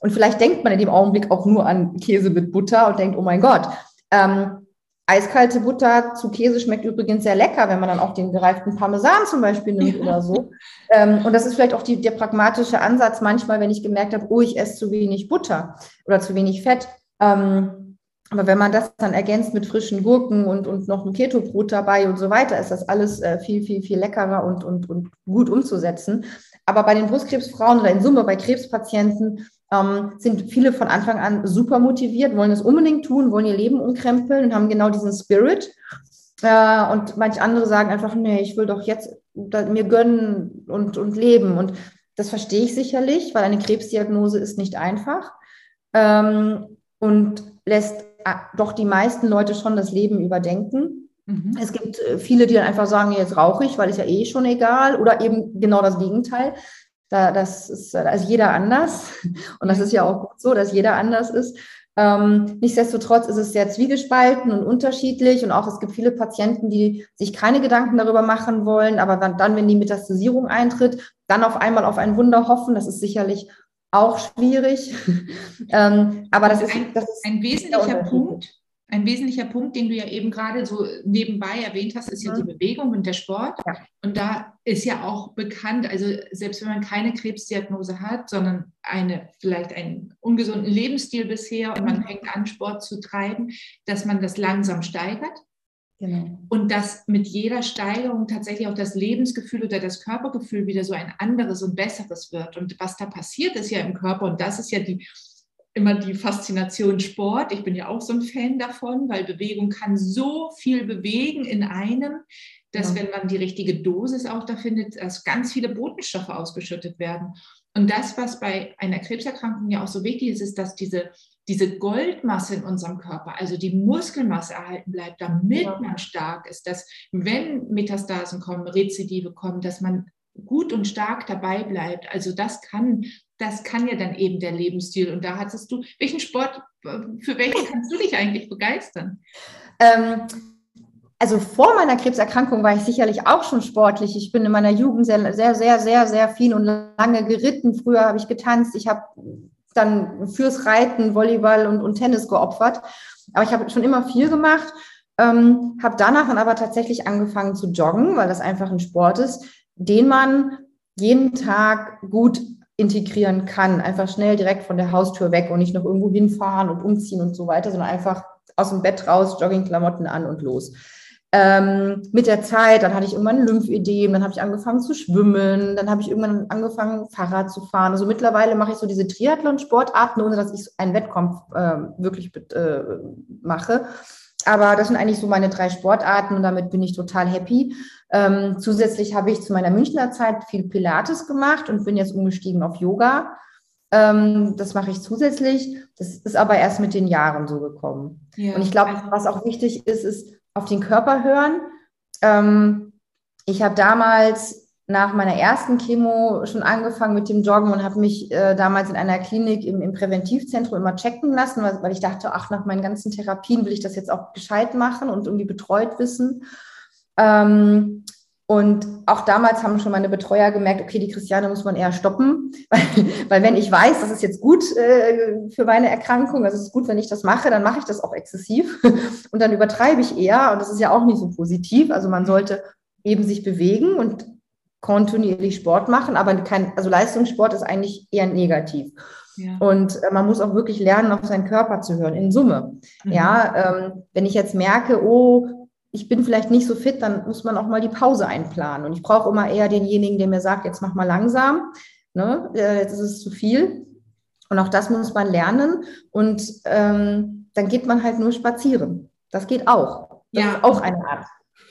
Und vielleicht denkt man in dem Augenblick auch nur an Käse mit Butter und denkt, oh mein Gott. Ähm, Eiskalte Butter zu Käse schmeckt übrigens sehr lecker, wenn man dann auch den gereiften Parmesan zum Beispiel nimmt ja. oder so. Ähm, und das ist vielleicht auch die, der pragmatische Ansatz manchmal, wenn ich gemerkt habe, oh, ich esse zu wenig Butter oder zu wenig Fett. Ähm, aber wenn man das dann ergänzt mit frischen Gurken und, und noch ein Keto-Brot dabei und so weiter, ist das alles äh, viel, viel, viel leckerer und, und, und gut umzusetzen. Aber bei den Brustkrebsfrauen oder in Summe bei Krebspatienten ähm, sind viele von Anfang an super motiviert, wollen es unbedingt tun, wollen ihr Leben umkrempeln und haben genau diesen Spirit. Äh, und manche andere sagen einfach, nee, ich will doch jetzt mir gönnen und, und leben. Und das verstehe ich sicherlich, weil eine Krebsdiagnose ist nicht einfach ähm, und lässt äh, doch die meisten Leute schon das Leben überdenken. Mhm. Es gibt äh, viele, die dann einfach sagen, jetzt rauche ich, weil ist ja eh schon egal. Oder eben genau das Gegenteil. Da, das ist also jeder anders. Und das ist ja auch gut so, dass jeder anders ist. Ähm, nichtsdestotrotz ist es sehr zwiegespalten und unterschiedlich und auch es gibt viele Patienten, die sich keine Gedanken darüber machen wollen, aber dann, wenn die Metastasierung eintritt, dann auf einmal auf ein Wunder hoffen. Das ist sicherlich auch schwierig. ähm, aber das, das ist, das ist ein wesentlicher Punkt ein wesentlicher Punkt, den du ja eben gerade so nebenbei erwähnt hast, ist ja die mhm. Bewegung und der Sport. Ja. Und da ist ja auch bekannt, also selbst wenn man keine Krebsdiagnose hat, sondern eine, vielleicht einen ungesunden Lebensstil bisher und man mhm. fängt an, Sport zu treiben, dass man das langsam steigert. Genau. Und dass mit jeder Steigerung tatsächlich auch das Lebensgefühl oder das Körpergefühl wieder so ein anderes und besseres wird. Und was da passiert ist ja im Körper, und das ist ja die, immer die Faszination Sport. Ich bin ja auch so ein Fan davon, weil Bewegung kann so viel bewegen in einem, dass ja. wenn man die richtige Dosis auch da findet, dass ganz viele Botenstoffe ausgeschüttet werden. Und das, was bei einer Krebserkrankung ja auch so wichtig ist, ist, dass diese, diese Goldmasse in unserem Körper, also die Muskelmasse erhalten bleibt, damit ja. man stark ist, dass wenn Metastasen kommen, Rezidive kommen, dass man gut und stark dabei bleibt. Also das kann, das kann ja dann eben der Lebensstil. Und da hattest du, welchen Sport, für welchen kannst du dich eigentlich begeistern? Ähm, also vor meiner Krebserkrankung war ich sicherlich auch schon sportlich. Ich bin in meiner Jugend sehr, sehr, sehr, sehr, sehr viel und lange geritten. Früher habe ich getanzt. Ich habe dann fürs Reiten, Volleyball und, und Tennis geopfert. Aber ich habe schon immer viel gemacht. Ähm, habe danach dann aber tatsächlich angefangen zu joggen, weil das einfach ein Sport ist, den man jeden Tag gut integrieren kann. Einfach schnell direkt von der Haustür weg und nicht noch irgendwo hinfahren und umziehen und so weiter, sondern einfach aus dem Bett raus, Joggingklamotten an und los. Ähm, mit der Zeit, dann hatte ich irgendwann Lymphödem, dann habe ich angefangen zu schwimmen, dann habe ich irgendwann angefangen, Fahrrad zu fahren. Also mittlerweile mache ich so diese Triathlon-Sportarten, ohne dass ich einen Wettkampf äh, wirklich äh, mache. Aber das sind eigentlich so meine drei Sportarten und damit bin ich total happy. Ähm, zusätzlich habe ich zu meiner Münchner Zeit viel Pilates gemacht und bin jetzt umgestiegen auf Yoga. Ähm, das mache ich zusätzlich. Das ist aber erst mit den Jahren so gekommen. Ja. Und ich glaube, was auch wichtig ist, ist auf den Körper hören. Ähm, ich habe damals nach meiner ersten Chemo schon angefangen mit dem Joggen und habe mich äh, damals in einer Klinik im, im, Präventivzentrum immer checken lassen, weil, weil, ich dachte, ach, nach meinen ganzen Therapien will ich das jetzt auch gescheit machen und irgendwie betreut wissen. Ähm, und auch damals haben schon meine Betreuer gemerkt, okay, die Christiane muss man eher stoppen, weil, weil wenn ich weiß, das ist jetzt gut äh, für meine Erkrankung, also es ist gut, wenn ich das mache, dann mache ich das auch exzessiv und dann übertreibe ich eher und das ist ja auch nicht so positiv. Also man sollte eben sich bewegen und kontinuierlich Sport machen, aber kein, also Leistungssport ist eigentlich eher negativ. Ja. Und äh, man muss auch wirklich lernen, auf seinen Körper zu hören, in Summe. Mhm. Ja, ähm, wenn ich jetzt merke, oh, ich bin vielleicht nicht so fit, dann muss man auch mal die Pause einplanen. Und ich brauche immer eher denjenigen, der mir sagt, jetzt mach mal langsam, ne? Äh, jetzt ist es zu viel. Und auch das muss man lernen. Und ähm, dann geht man halt nur spazieren. Das geht auch. Das ja. ist auch eine Art.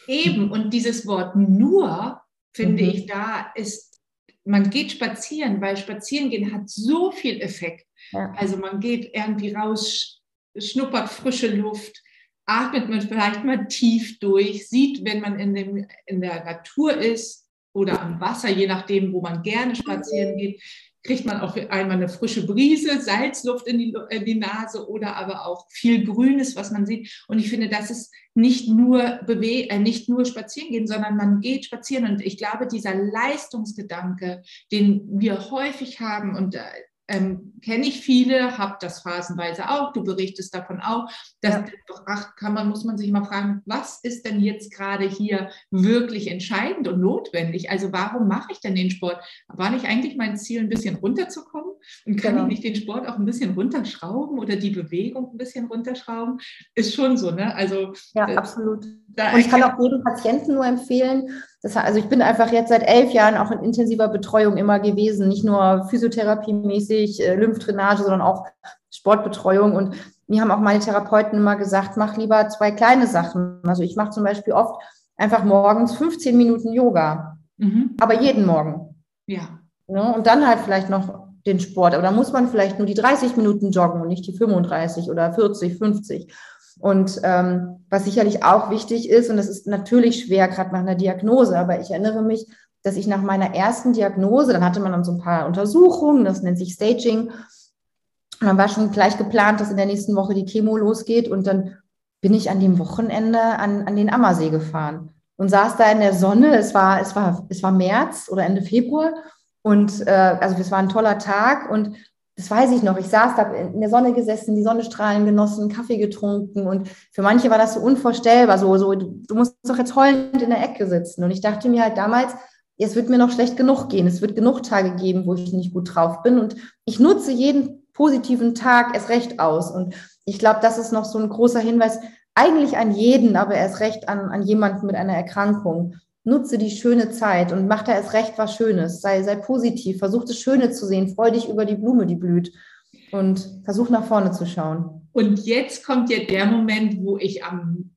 Eben. Und dieses Wort nur finde mhm. ich, da ist, man geht spazieren, weil spazieren gehen hat so viel Effekt. Ja. Also man geht irgendwie raus, schnuppert frische Luft, atmet man vielleicht mal tief durch, sieht, wenn man in, dem, in der Natur ist oder am Wasser, je nachdem, wo man gerne spazieren geht, kriegt man auch einmal eine frische Brise, Salzluft in die, in die Nase oder aber auch viel Grünes, was man sieht. Und ich finde, das ist nicht nur, bewe äh, nicht nur spazieren gehen, sondern man geht spazieren. Und ich glaube, dieser Leistungsgedanke, den wir häufig haben, und äh, ähm, kenne ich viele, habe das phasenweise auch, du berichtest davon auch. Das ja. kann man, muss man sich mal fragen, was ist denn jetzt gerade hier wirklich entscheidend und notwendig? Also warum mache ich denn den Sport? War nicht eigentlich mein Ziel, ein bisschen runterzukommen? Und kann genau. ich nicht den Sport auch ein bisschen runterschrauben oder die Bewegung ein bisschen runterschrauben? Ist schon so, ne? Also ja, absolut. und ich kann auch jedem Patienten nur empfehlen, das, also ich bin einfach jetzt seit elf Jahren auch in intensiver Betreuung immer gewesen, nicht nur physiotherapiemäßig, äh, Lymphdrainage, sondern auch Sportbetreuung. Und mir haben auch meine Therapeuten immer gesagt, mach lieber zwei kleine Sachen. Also ich mache zum Beispiel oft einfach morgens 15 Minuten Yoga, mhm. aber jeden Morgen. Ja. ja. Ne? Und dann halt vielleicht noch den Sport. Aber da muss man vielleicht nur die 30 Minuten joggen und nicht die 35 oder 40, 50. Und ähm, was sicherlich auch wichtig ist, und das ist natürlich schwer, gerade nach einer Diagnose, aber ich erinnere mich, dass ich nach meiner ersten Diagnose, dann hatte man dann so ein paar Untersuchungen, das nennt sich Staging, und dann war schon gleich geplant, dass in der nächsten Woche die Chemo losgeht. Und dann bin ich an dem Wochenende an, an den Ammersee gefahren und saß da in der Sonne. Es war, es war, es war März oder Ende Februar. Und äh, also es war ein toller Tag und das weiß ich noch, ich saß da in der Sonne gesessen, die Sonnenstrahlen genossen, Kaffee getrunken und für manche war das so unvorstellbar, so, so du musst doch jetzt heulend in der Ecke sitzen. Und ich dachte mir halt damals, es wird mir noch schlecht genug gehen, es wird genug Tage geben, wo ich nicht gut drauf bin und ich nutze jeden positiven Tag erst recht aus. Und ich glaube, das ist noch so ein großer Hinweis, eigentlich an jeden, aber erst recht an, an jemanden mit einer Erkrankung nutze die schöne Zeit und mach da erst recht was Schönes. Sei, sei positiv, versuch das Schöne zu sehen, freu dich über die Blume, die blüht. und versuche nach vorne zu schauen. Und jetzt kommt ja der Moment, wo ich am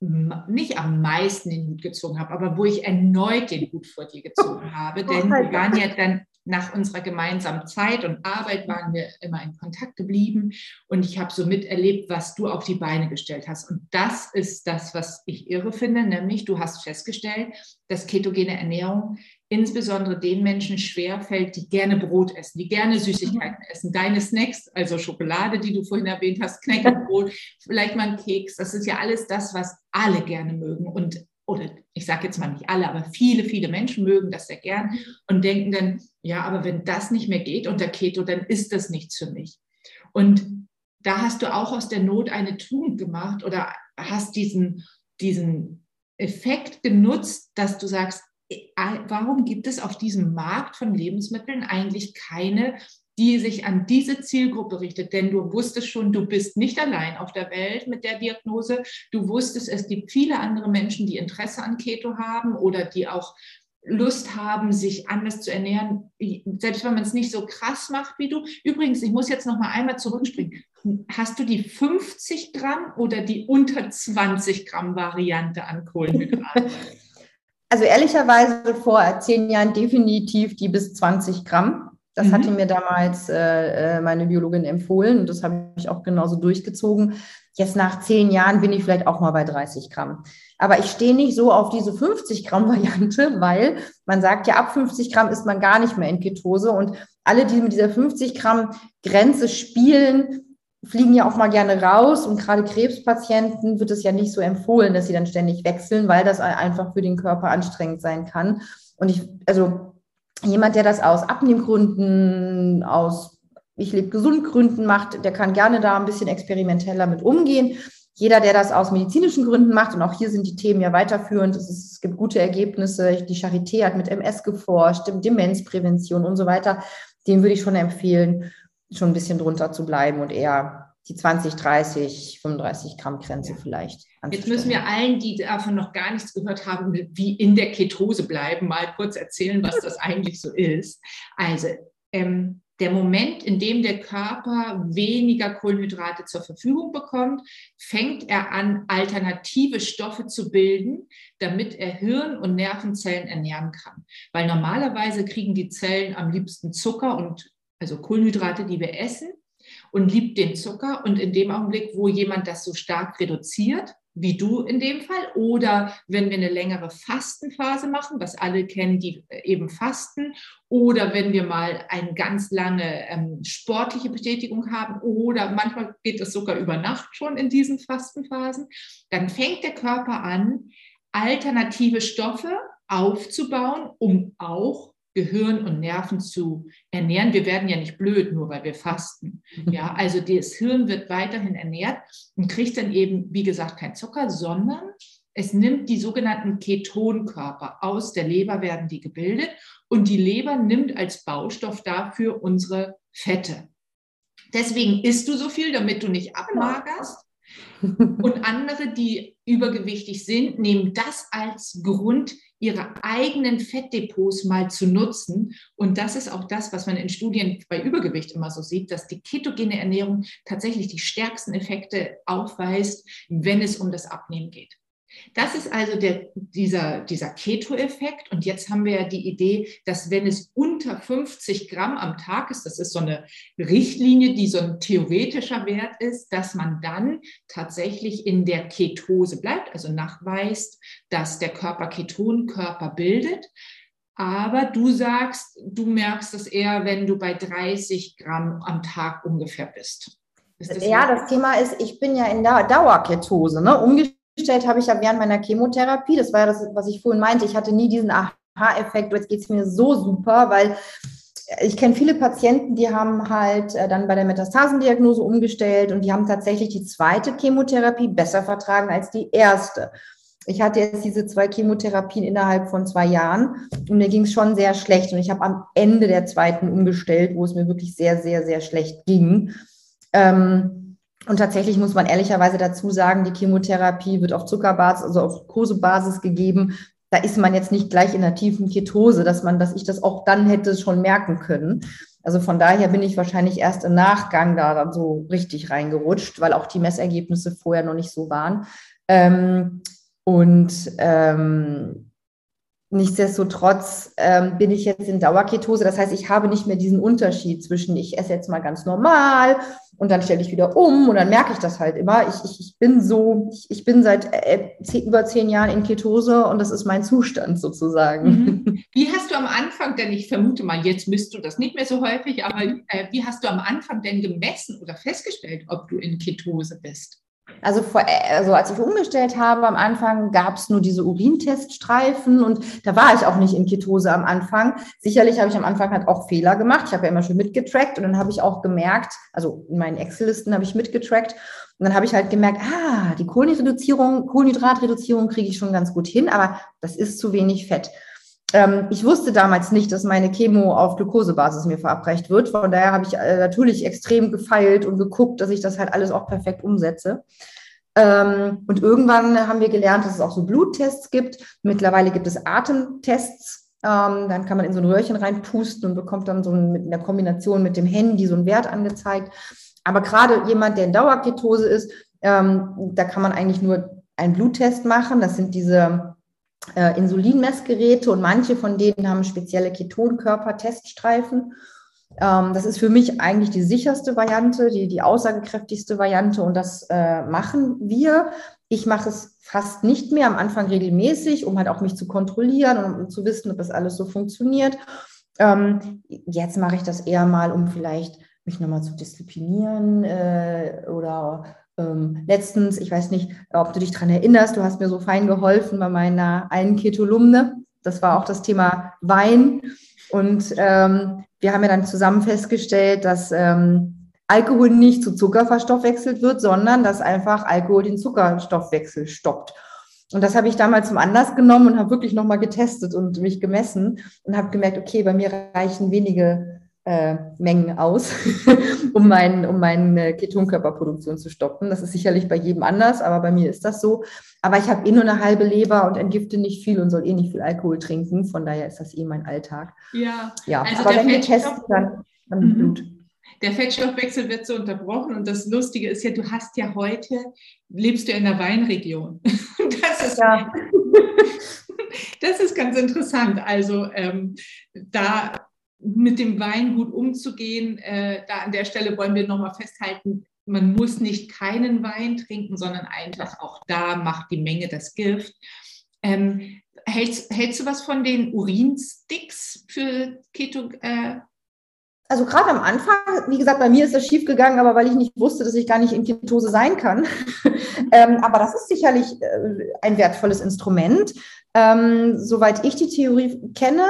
nicht am meisten den Hut gezogen habe, aber wo ich erneut den Hut vor dir gezogen habe. Denn wir waren ja dann nach unserer gemeinsamen Zeit und Arbeit waren wir immer in Kontakt geblieben und ich habe so miterlebt, was du auf die Beine gestellt hast. Und das ist das, was ich irre finde, nämlich du hast festgestellt, dass ketogene Ernährung insbesondere den Menschen schwerfällt, die gerne Brot essen, die gerne Süßigkeiten mhm. essen. Deine Snacks, also Schokolade, die du vorhin erwähnt hast, Knäckebrot, vielleicht mal ein Keks, das ist ja alles das, was alle gerne mögen. Und oder ich sage jetzt mal nicht alle, aber viele, viele Menschen mögen das sehr gern und denken dann, ja, aber wenn das nicht mehr geht unter Keto, dann ist das nichts für mich. Und da hast du auch aus der Not eine Tugend gemacht oder hast diesen, diesen Effekt genutzt, dass du sagst, warum gibt es auf diesem Markt von Lebensmitteln eigentlich keine, die sich an diese Zielgruppe richtet? Denn du wusstest schon, du bist nicht allein auf der Welt mit der Diagnose. Du wusstest, es gibt viele andere Menschen, die Interesse an Keto haben oder die auch Lust haben, sich anders zu ernähren, selbst wenn man es nicht so krass macht wie du. Übrigens, ich muss jetzt noch mal einmal zurückspringen. Hast du die 50 Gramm oder die unter 20 Gramm Variante an Kohlenhydraten? Also ehrlicherweise vor zehn Jahren definitiv die bis 20 Gramm. Das mhm. hatte mir damals äh, äh, meine Biologin empfohlen und das habe ich auch genauso durchgezogen. Jetzt nach zehn Jahren bin ich vielleicht auch mal bei 30 Gramm. Aber ich stehe nicht so auf diese 50 Gramm Variante, weil man sagt ja, ab 50 Gramm ist man gar nicht mehr in Ketose und alle, die mit dieser 50 Gramm Grenze spielen, fliegen ja auch mal gerne raus und gerade Krebspatienten wird es ja nicht so empfohlen, dass sie dann ständig wechseln, weil das einfach für den Körper anstrengend sein kann. Und ich, also jemand, der das aus Abnehmgründen, aus ich lebe gesund Gründen macht, der kann gerne da ein bisschen experimenteller mit umgehen. Jeder, der das aus medizinischen Gründen macht, und auch hier sind die Themen ja weiterführend, es, ist, es gibt gute Ergebnisse, die Charité hat mit MS geforscht, Demenzprävention und so weiter, dem würde ich schon empfehlen, schon ein bisschen drunter zu bleiben und eher die 20, 30, 35 Gramm Grenze vielleicht. Jetzt müssen wir allen, die davon noch gar nichts gehört haben, wie in der Ketose bleiben, mal kurz erzählen, was das eigentlich so ist. Also ähm, der Moment, in dem der Körper weniger Kohlenhydrate zur Verfügung bekommt, fängt er an, alternative Stoffe zu bilden, damit er Hirn- und Nervenzellen ernähren kann. Weil normalerweise kriegen die Zellen am liebsten Zucker und also Kohlenhydrate, die wir essen, und liebt den Zucker. Und in dem Augenblick, wo jemand das so stark reduziert, wie du in dem Fall, oder wenn wir eine längere Fastenphase machen, was alle kennen, die eben fasten, oder wenn wir mal eine ganz lange ähm, sportliche Betätigung haben, oder manchmal geht es sogar über Nacht schon in diesen Fastenphasen, dann fängt der Körper an, alternative Stoffe aufzubauen, um auch Gehirn und Nerven zu ernähren. Wir werden ja nicht blöd, nur weil wir fasten. Ja, also das Hirn wird weiterhin ernährt und kriegt dann eben, wie gesagt, kein Zucker, sondern es nimmt die sogenannten Ketonkörper aus der Leber, werden die gebildet und die Leber nimmt als Baustoff dafür unsere Fette. Deswegen isst du so viel, damit du nicht abmagerst. Und andere, die übergewichtig sind, nehmen das als Grund, ihre eigenen Fettdepots mal zu nutzen. Und das ist auch das, was man in Studien bei Übergewicht immer so sieht, dass die ketogene Ernährung tatsächlich die stärksten Effekte aufweist, wenn es um das Abnehmen geht. Das ist also der, dieser, dieser Keto-Effekt. Und jetzt haben wir ja die Idee, dass wenn es unter 50 Gramm am Tag ist, das ist so eine Richtlinie, die so ein theoretischer Wert ist, dass man dann tatsächlich in der Ketose bleibt, also nachweist, dass der Körper Ketonkörper bildet. Aber du sagst, du merkst es eher, wenn du bei 30 Gramm am Tag ungefähr bist. Das ja, das Thema ist, ich bin ja in der Dauerketose. Ne? Festgestellt habe ich ja während meiner Chemotherapie, das war ja das, was ich vorhin meinte, ich hatte nie diesen Aha-Effekt, jetzt geht es mir so super, weil ich kenne viele Patienten, die haben halt äh, dann bei der Metastasendiagnose umgestellt und die haben tatsächlich die zweite Chemotherapie besser vertragen als die erste. Ich hatte jetzt diese zwei Chemotherapien innerhalb von zwei Jahren und mir ging es schon sehr schlecht. Und ich habe am Ende der zweiten umgestellt, wo es mir wirklich sehr, sehr, sehr schlecht ging. Ähm, und tatsächlich muss man ehrlicherweise dazu sagen, die Chemotherapie wird auf Zuckerbasis, also auf Glukosebasis gegeben. da ist man jetzt nicht gleich in der tiefen Ketose, dass man, dass ich das auch dann hätte schon merken können. Also von daher bin ich wahrscheinlich erst im Nachgang da dann so richtig reingerutscht, weil auch die Messergebnisse vorher noch nicht so waren. Ähm, und ähm, Nichtsdestotrotz ähm, bin ich jetzt in Dauerketose. Das heißt, ich habe nicht mehr diesen Unterschied zwischen, ich esse jetzt mal ganz normal und dann stelle ich wieder um und dann merke ich das halt immer. Ich, ich, ich bin so, ich, ich bin seit äh, zehn, über zehn Jahren in Ketose und das ist mein Zustand sozusagen. Mhm. Wie hast du am Anfang denn, ich vermute mal, jetzt misst du das nicht mehr so häufig, aber äh, wie hast du am Anfang denn gemessen oder festgestellt, ob du in Ketose bist? Also, vor, also als ich umgestellt habe, am Anfang gab es nur diese Urinteststreifen und da war ich auch nicht in Ketose am Anfang. Sicherlich habe ich am Anfang halt auch Fehler gemacht. Ich habe ja immer schon mitgetrackt und dann habe ich auch gemerkt, also in meinen Excel-Listen habe ich mitgetrackt und dann habe ich halt gemerkt, ah, die Kohlenhydratreduzierung, Kohlenhydratreduzierung kriege ich schon ganz gut hin, aber das ist zu wenig Fett ähm, ich wusste damals nicht, dass meine Chemo auf Glukosebasis mir verabreicht wird. Von daher habe ich äh, natürlich extrem gefeilt und geguckt, dass ich das halt alles auch perfekt umsetze. Ähm, und irgendwann haben wir gelernt, dass es auch so Bluttests gibt. Mittlerweile gibt es Atemtests. Ähm, dann kann man in so ein Röhrchen reinpusten und bekommt dann so ein, mit einer Kombination mit dem Handy so einen Wert angezeigt. Aber gerade jemand, der in Dauerketose ist, ähm, da kann man eigentlich nur einen Bluttest machen. Das sind diese äh, Insulinmessgeräte und manche von denen haben spezielle Ketonkörper-Teststreifen. Ähm, das ist für mich eigentlich die sicherste Variante, die, die aussagekräftigste Variante und das äh, machen wir. Ich mache es fast nicht mehr, am Anfang regelmäßig, um halt auch mich zu kontrollieren und um zu wissen, ob das alles so funktioniert. Ähm, jetzt mache ich das eher mal, um vielleicht mich nochmal zu disziplinieren äh, oder ähm, letztens, ich weiß nicht, ob du dich daran erinnerst, du hast mir so fein geholfen bei meiner einen Ketolumne. Das war auch das Thema Wein. Und ähm, wir haben ja dann zusammen festgestellt, dass ähm, Alkohol nicht zu Zucker verstoffwechselt wird, sondern dass einfach Alkohol den Zuckerstoffwechsel stoppt. Und das habe ich damals zum Anlass genommen und habe wirklich nochmal getestet und mich gemessen und habe gemerkt, okay, bei mir reichen wenige äh, Mengen aus, um, mein, um meine Ketonkörperproduktion zu stoppen. Das ist sicherlich bei jedem anders, aber bei mir ist das so. Aber ich habe eh nur eine halbe Leber und entgifte nicht viel und soll eh nicht viel Alkohol trinken. Von daher ist das eh mein Alltag. Ja, ja. Also aber wenn wir testen, dann, dann mhm. Blut. Der Fettstoffwechsel wird so unterbrochen und das Lustige ist ja, du hast ja heute, lebst du in der Weinregion. Das ist, ja. das ist ganz interessant. Also ähm, da mit dem Wein gut umzugehen. Äh, da an der Stelle wollen wir nochmal festhalten, man muss nicht keinen Wein trinken, sondern einfach auch da macht die Menge das Gift. Ähm, hältst, hältst du was von den Urinsticks für Keto? Äh? also gerade am Anfang, wie gesagt, bei mir ist das schief gegangen, aber weil ich nicht wusste, dass ich gar nicht in Ketose sein kann. ähm, aber das ist sicherlich äh, ein wertvolles Instrument. Ähm, soweit ich die Theorie kenne,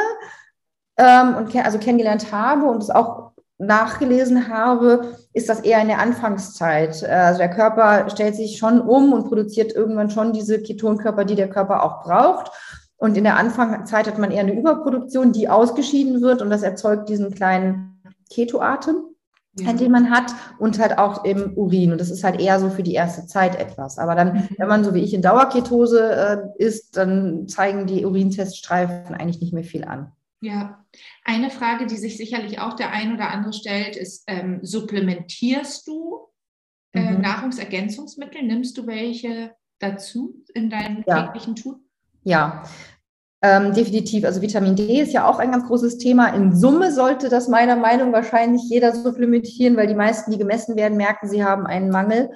ähm, und also kennengelernt habe und es auch nachgelesen habe, ist das eher in der Anfangszeit. Äh, also der Körper stellt sich schon um und produziert irgendwann schon diese Ketonkörper, die der Körper auch braucht. Und in der Anfangszeit hat man eher eine Überproduktion, die ausgeschieden wird und das erzeugt diesen kleinen Ketoatem, ja. den man hat und halt auch im Urin. Und das ist halt eher so für die erste Zeit etwas. Aber dann, mhm. wenn man so wie ich in Dauerketose äh, ist, dann zeigen die Urinteststreifen eigentlich nicht mehr viel an. Ja, eine Frage, die sich sicherlich auch der ein oder andere stellt, ist, ähm, supplementierst du äh, mhm. Nahrungsergänzungsmittel? Nimmst du welche dazu in deinem ja. täglichen Tun? Ja, ähm, definitiv. Also Vitamin D ist ja auch ein ganz großes Thema. In Summe sollte das meiner Meinung wahrscheinlich jeder supplementieren, weil die meisten, die gemessen werden, merken, sie haben einen Mangel.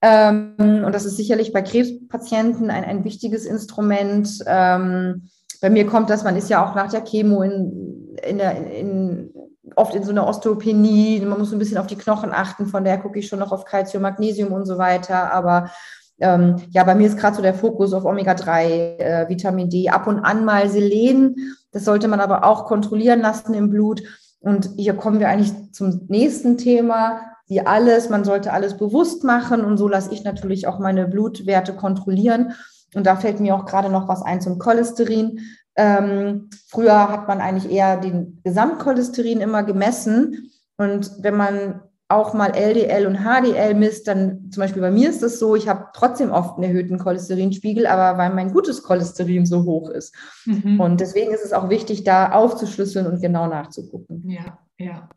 Ähm, und das ist sicherlich bei Krebspatienten ein, ein wichtiges Instrument. Ähm, bei mir kommt das, man ist ja auch nach der Chemo in, in der, in, oft in so einer Osteopenie, man muss ein bisschen auf die Knochen achten, von daher gucke ich schon noch auf Calcium, Magnesium und so weiter, aber ähm, ja, bei mir ist gerade so der Fokus auf Omega-3, äh, Vitamin D, ab und an mal Selen, das sollte man aber auch kontrollieren lassen im Blut. Und hier kommen wir eigentlich zum nächsten Thema, wie alles, man sollte alles bewusst machen. Und so lasse ich natürlich auch meine Blutwerte kontrollieren und da fällt mir auch gerade noch was ein zum Cholesterin. Ähm, früher hat man eigentlich eher den Gesamtcholesterin immer gemessen. Und wenn man auch mal LDL und HDL misst, dann zum Beispiel bei mir ist das so, ich habe trotzdem oft einen erhöhten Cholesterinspiegel, aber weil mein gutes Cholesterin so hoch ist. Mhm. Und deswegen ist es auch wichtig, da aufzuschlüsseln und genau nachzugucken. Ja, ja.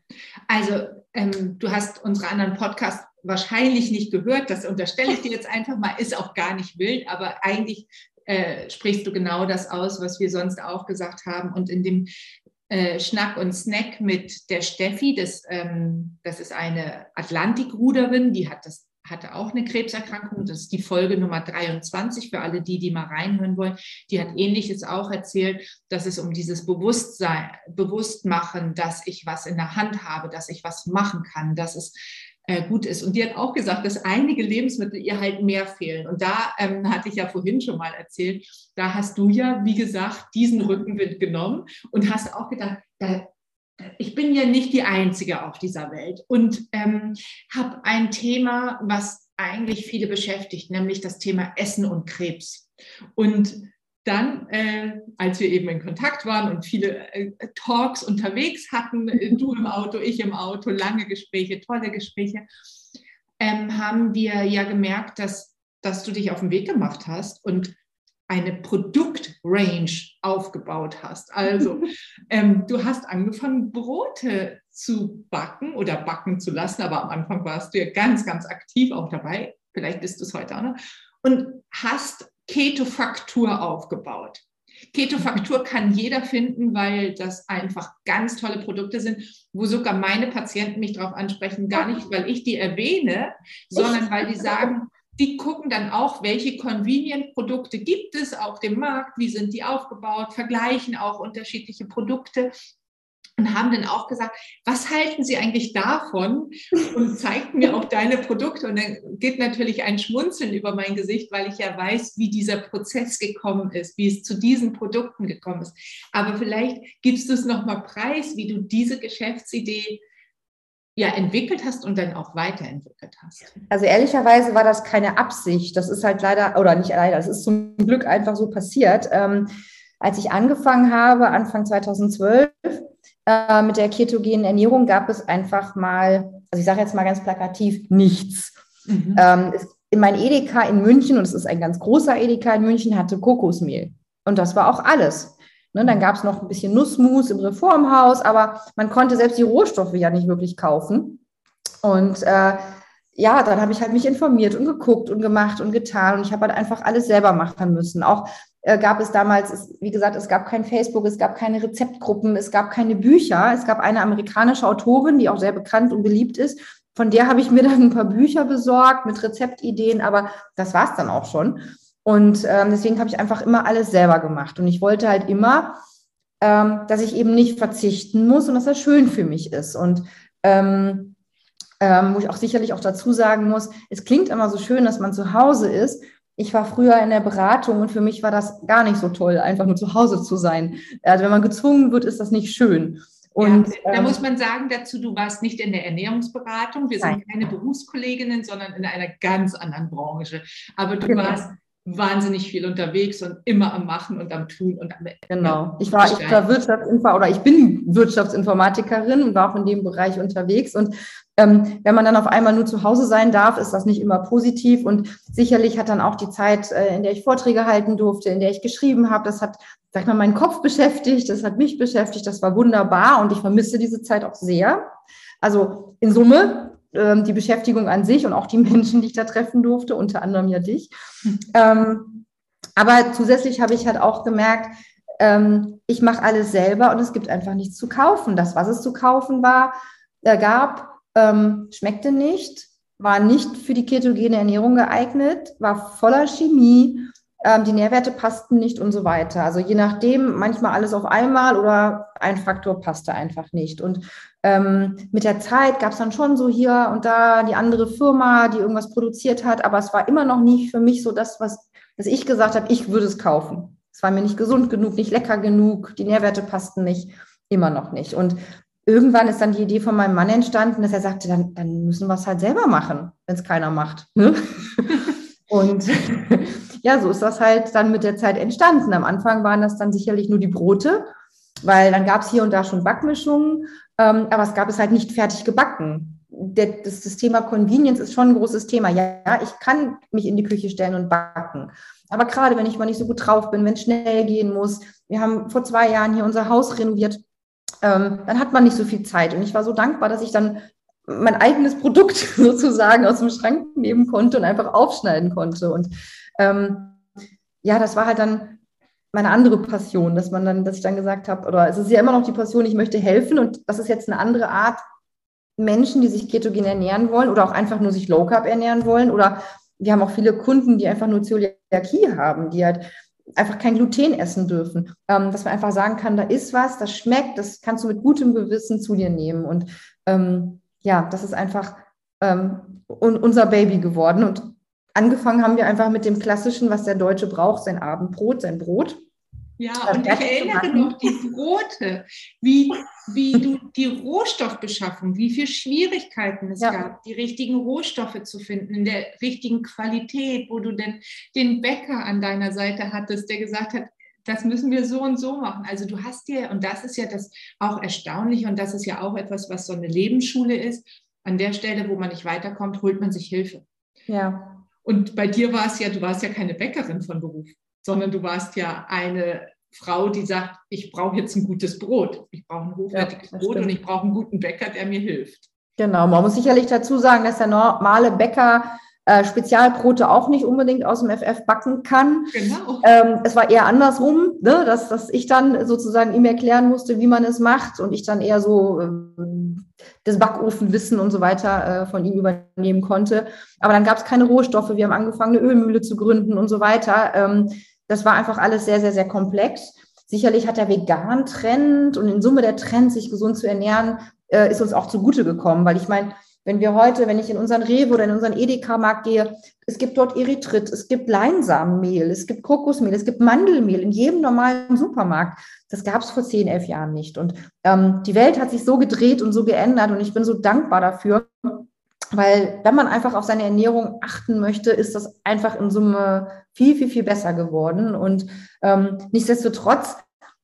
Also ähm, du hast unsere anderen Podcasts wahrscheinlich nicht gehört, das unterstelle ich dir jetzt einfach mal, ist auch gar nicht wild, aber eigentlich äh, sprichst du genau das aus, was wir sonst auch gesagt haben. Und in dem äh, Schnack und Snack mit der Steffi. Das, ähm, das ist eine Atlantikruderin, die hat das hatte auch eine Krebserkrankung. Das ist die Folge Nummer 23 für alle die, die mal reinhören wollen. Die hat Ähnliches auch erzählt, dass es um dieses Bewusstsein, Bewusstmachen, dass ich was in der Hand habe, dass ich was machen kann, dass es gut ist. Und die hat auch gesagt, dass einige Lebensmittel ihr halt mehr fehlen. Und da ähm, hatte ich ja vorhin schon mal erzählt, da hast du ja, wie gesagt, diesen Rückenwind genommen und hast auch gedacht, da, ich bin ja nicht die Einzige auf dieser Welt und ähm, habe ein Thema, was eigentlich viele beschäftigt, nämlich das Thema Essen und Krebs. Und dann, äh, als wir eben in Kontakt waren und viele äh, Talks unterwegs hatten, äh, du im Auto, ich im Auto, lange Gespräche, tolle Gespräche, ähm, haben wir ja gemerkt, dass, dass du dich auf den Weg gemacht hast und eine Produktrange aufgebaut hast. Also ähm, du hast angefangen, Brote zu backen oder backen zu lassen, aber am Anfang warst du ja ganz, ganz aktiv auch dabei. Vielleicht bist du es heute auch noch. Und hast Ketofaktur aufgebaut. Ketofaktur kann jeder finden, weil das einfach ganz tolle Produkte sind, wo sogar meine Patienten mich darauf ansprechen, gar nicht, weil ich die erwähne, sondern weil die sagen, die gucken dann auch, welche Convenient-Produkte gibt es auf dem Markt, wie sind die aufgebaut, vergleichen auch unterschiedliche Produkte und haben dann auch gesagt, was halten Sie eigentlich davon? Und zeigten mir auch deine Produkte. Und dann geht natürlich ein Schmunzeln über mein Gesicht, weil ich ja weiß, wie dieser Prozess gekommen ist, wie es zu diesen Produkten gekommen ist. Aber vielleicht gibst du es nochmal preis, wie du diese Geschäftsidee ja entwickelt hast und dann auch weiterentwickelt hast. Also ehrlicherweise war das keine Absicht. Das ist halt leider, oder nicht leider, das ist zum Glück einfach so passiert. Ähm, als ich angefangen habe, Anfang 2012, äh, mit der ketogenen Ernährung gab es einfach mal, also ich sage jetzt mal ganz plakativ, nichts. Mhm. Ähm, es, in mein Edeka in München, und es ist ein ganz großer Edeka in München, hatte Kokosmehl. Und das war auch alles. Ne, dann gab es noch ein bisschen Nussmus im Reformhaus, aber man konnte selbst die Rohstoffe ja nicht wirklich kaufen. Und äh, ja, dann habe ich halt mich informiert und geguckt und gemacht und getan und ich habe halt einfach alles selber machen müssen. Auch gab es damals, wie gesagt, es gab kein Facebook, es gab keine Rezeptgruppen, es gab keine Bücher. Es gab eine amerikanische Autorin, die auch sehr bekannt und beliebt ist. Von der habe ich mir dann ein paar Bücher besorgt mit Rezeptideen, aber das war es dann auch schon. Und ähm, deswegen habe ich einfach immer alles selber gemacht. Und ich wollte halt immer, ähm, dass ich eben nicht verzichten muss und dass das schön für mich ist. Und ähm, ähm, wo ich auch sicherlich auch dazu sagen muss, es klingt immer so schön, dass man zu Hause ist. Ich war früher in der Beratung und für mich war das gar nicht so toll, einfach nur zu Hause zu sein. Also wenn man gezwungen wird, ist das nicht schön. Und ja, da ähm, muss man sagen dazu, du warst nicht in der Ernährungsberatung. Wir sind keine Berufskolleginnen, sondern in einer ganz anderen Branche. Aber du genau. warst wahnsinnig viel unterwegs und immer am Machen und am Tun und am Genau. Ich war, ich war Wirtschaftsinformatikerin oder ich bin Wirtschaftsinformatikerin und war auch in dem Bereich unterwegs. Und ähm, wenn man dann auf einmal nur zu Hause sein darf, ist das nicht immer positiv. Und sicherlich hat dann auch die Zeit, äh, in der ich Vorträge halten durfte, in der ich geschrieben habe, das hat, sag ich mal, meinen Kopf beschäftigt, das hat mich beschäftigt, das war wunderbar und ich vermisse diese Zeit auch sehr. Also in Summe ähm, die Beschäftigung an sich und auch die Menschen, die ich da treffen durfte, unter anderem ja dich. Mhm. Ähm, aber zusätzlich habe ich halt auch gemerkt, ähm, ich mache alles selber und es gibt einfach nichts zu kaufen. Das, was es zu kaufen war, äh, gab, ähm, schmeckte nicht, war nicht für die ketogene Ernährung geeignet, war voller Chemie, ähm, die Nährwerte passten nicht und so weiter. Also je nachdem, manchmal alles auf einmal oder ein Faktor passte einfach nicht. Und ähm, mit der Zeit gab es dann schon so hier und da die andere Firma, die irgendwas produziert hat, aber es war immer noch nicht für mich so das, was, was ich gesagt habe, ich würde es kaufen. Es war mir nicht gesund genug, nicht lecker genug, die Nährwerte passten nicht, immer noch nicht. Und irgendwann ist dann die Idee von meinem Mann entstanden, dass er sagte, dann, dann müssen wir es halt selber machen, wenn es keiner macht. Ne? und ja, so ist das halt dann mit der Zeit entstanden. Am Anfang waren das dann sicherlich nur die Brote, weil dann gab es hier und da schon Backmischungen, ähm, aber es gab es halt nicht fertig gebacken. der, das, das Thema Convenience ist schon ein großes Thema. Ja, ich kann mich in die Küche stellen und backen. Aber gerade wenn ich mal nicht so gut drauf bin, wenn es schnell gehen muss, wir haben vor zwei Jahren hier unser Haus renoviert, ähm, dann hat man nicht so viel Zeit. Und ich war so dankbar, dass ich dann mein eigenes Produkt sozusagen aus dem Schrank nehmen konnte und einfach aufschneiden konnte. Und ähm, ja, das war halt dann meine andere Passion, dass man dann, dass ich dann gesagt habe, oder es ist ja immer noch die Passion, ich möchte helfen und das ist jetzt eine andere Art, Menschen, die sich ketogen ernähren wollen oder auch einfach nur sich Low Carb ernähren wollen oder wir haben auch viele Kunden, die einfach nur Zöliakie haben, die halt einfach kein Gluten essen dürfen. Ähm, dass man einfach sagen kann, da ist was, das schmeckt, das kannst du mit gutem Gewissen zu dir nehmen. Und ähm, ja, das ist einfach ähm, unser Baby geworden. Und angefangen haben wir einfach mit dem Klassischen, was der Deutsche braucht, sein Abendbrot, sein Brot. Ja, und ich erinnere noch die Brote, wie, wie du die Rohstoffbeschaffung, wie viele Schwierigkeiten es ja. gab, die richtigen Rohstoffe zu finden, in der richtigen Qualität, wo du denn den Bäcker an deiner Seite hattest, der gesagt hat, das müssen wir so und so machen. Also du hast dir, und das ist ja das auch erstaunlich und das ist ja auch etwas, was so eine Lebensschule ist, an der Stelle, wo man nicht weiterkommt, holt man sich Hilfe. Ja. Und bei dir war es ja, du warst ja keine Bäckerin von Beruf sondern du warst ja eine Frau, die sagt, ich brauche jetzt ein gutes Brot, ich brauche ein hochwertiges ja, Brot stimmt. und ich brauche einen guten Bäcker, der mir hilft. Genau, man muss sicherlich dazu sagen, dass der normale Bäcker äh, Spezialbrote auch nicht unbedingt aus dem FF backen kann. Genau. Ähm, es war eher andersrum, ne, dass, dass ich dann sozusagen ihm erklären musste, wie man es macht und ich dann eher so äh, das Backofenwissen und so weiter äh, von ihm übernehmen konnte. Aber dann gab es keine Rohstoffe. Wir haben angefangen, eine Ölmühle zu gründen und so weiter. Ähm, das war einfach alles sehr, sehr, sehr komplex. Sicherlich hat der Vegan-Trend und in Summe der Trend, sich gesund zu ernähren, äh, ist uns auch zugute gekommen, weil ich meine, wenn wir heute, wenn ich in unseren Rewe oder in unseren Edeka-Markt gehe, es gibt dort Erythrit, es gibt Leinsamenmehl, es gibt Kokosmehl, es gibt Mandelmehl in jedem normalen Supermarkt. Das gab es vor zehn, elf Jahren nicht. Und ähm, die Welt hat sich so gedreht und so geändert und ich bin so dankbar dafür, weil wenn man einfach auf seine Ernährung achten möchte, ist das einfach in Summe viel, viel, viel besser geworden. Und ähm, nichtsdestotrotz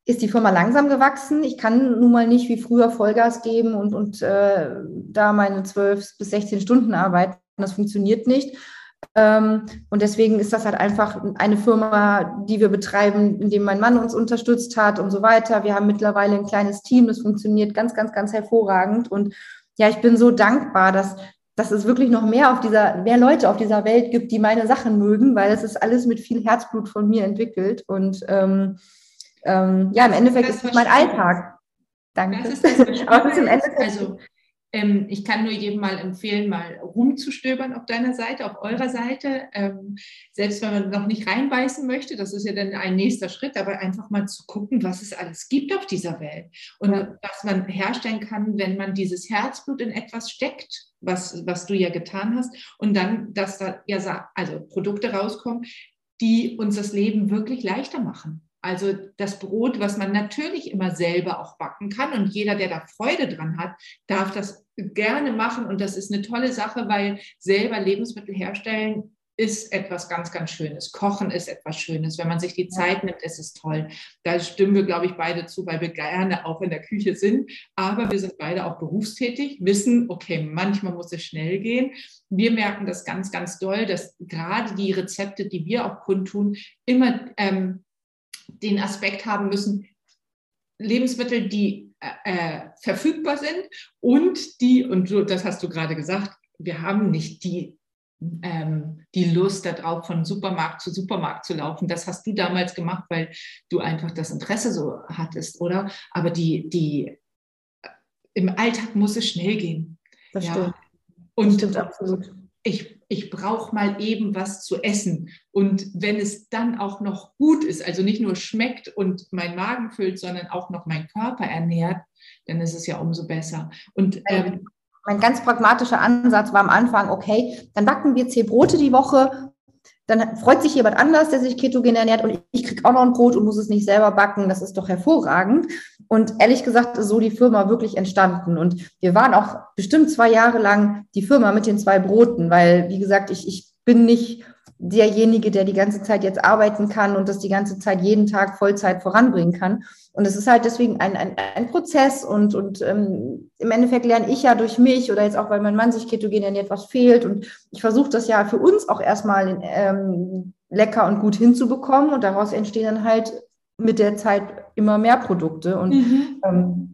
ist die Firma langsam gewachsen. Ich kann nun mal nicht wie früher Vollgas geben und, und äh, da meine 12 bis 16 Stunden arbeiten. Das funktioniert nicht. Ähm, und deswegen ist das halt einfach eine Firma, die wir betreiben, in dem mein Mann uns unterstützt hat und so weiter. Wir haben mittlerweile ein kleines Team, das funktioniert ganz, ganz, ganz hervorragend. Und ja, ich bin so dankbar, dass, dass es wirklich noch mehr auf dieser, mehr Leute auf dieser Welt gibt, die meine Sachen mögen, weil es ist alles mit viel Herzblut von mir entwickelt. Und ähm, ähm, ja, im Endeffekt ist es mein Alltag. Danke. Das ist das Aber im Endeffekt also ähm, ich kann nur jedem mal empfehlen, mal rumzustöbern auf deiner Seite, auf eurer Seite. Ähm, selbst wenn man noch nicht reinbeißen möchte, das ist ja dann ein nächster Schritt, aber einfach mal zu gucken, was es alles gibt auf dieser Welt und ja. was man herstellen kann, wenn man dieses Herzblut in etwas steckt, was, was du ja getan hast, und dann, dass da ja also Produkte rauskommen, die uns das Leben wirklich leichter machen. Also das Brot, was man natürlich immer selber auch backen kann und jeder, der da Freude dran hat, darf das gerne machen und das ist eine tolle Sache, weil selber Lebensmittel herstellen ist etwas ganz, ganz Schönes. Kochen ist etwas Schönes. Wenn man sich die Zeit nimmt, ist es toll. Da stimmen wir, glaube ich, beide zu, weil wir gerne auch in der Küche sind. Aber wir sind beide auch berufstätig, wissen, okay, manchmal muss es schnell gehen. Wir merken das ganz, ganz doll, dass gerade die Rezepte, die wir auch kundtun, immer ähm, den Aspekt haben müssen, Lebensmittel, die äh, verfügbar sind und die, und du, das hast du gerade gesagt, wir haben nicht die, ähm, die Lust darauf, von Supermarkt zu Supermarkt zu laufen. Das hast du damals gemacht, weil du einfach das Interesse so hattest, oder? Aber die, die, im Alltag muss es schnell gehen. Das ja. stimmt. Und das stimmt absolut ich, ich brauche mal eben was zu essen. Und wenn es dann auch noch gut ist, also nicht nur schmeckt und mein Magen füllt, sondern auch noch mein Körper ernährt, dann ist es ja umso besser. Und ähm, mein ganz pragmatischer Ansatz war am Anfang, okay, dann backen wir zehn Brote die Woche dann freut sich jemand anders, der sich ketogen ernährt und ich kriege auch noch ein Brot und muss es nicht selber backen. Das ist doch hervorragend. Und ehrlich gesagt ist so die Firma wirklich entstanden. Und wir waren auch bestimmt zwei Jahre lang die Firma mit den zwei Broten, weil, wie gesagt, ich, ich bin nicht derjenige, der die ganze Zeit jetzt arbeiten kann und das die ganze Zeit jeden Tag Vollzeit voranbringen kann. Und es ist halt deswegen ein, ein, ein Prozess und, und ähm, im Endeffekt lerne ich ja durch mich oder jetzt auch, weil mein Mann sich ketogen ernährt, was fehlt. Und ich versuche das ja für uns auch erstmal ähm, lecker und gut hinzubekommen und daraus entstehen dann halt mit der Zeit immer mehr Produkte. Und mhm. ähm,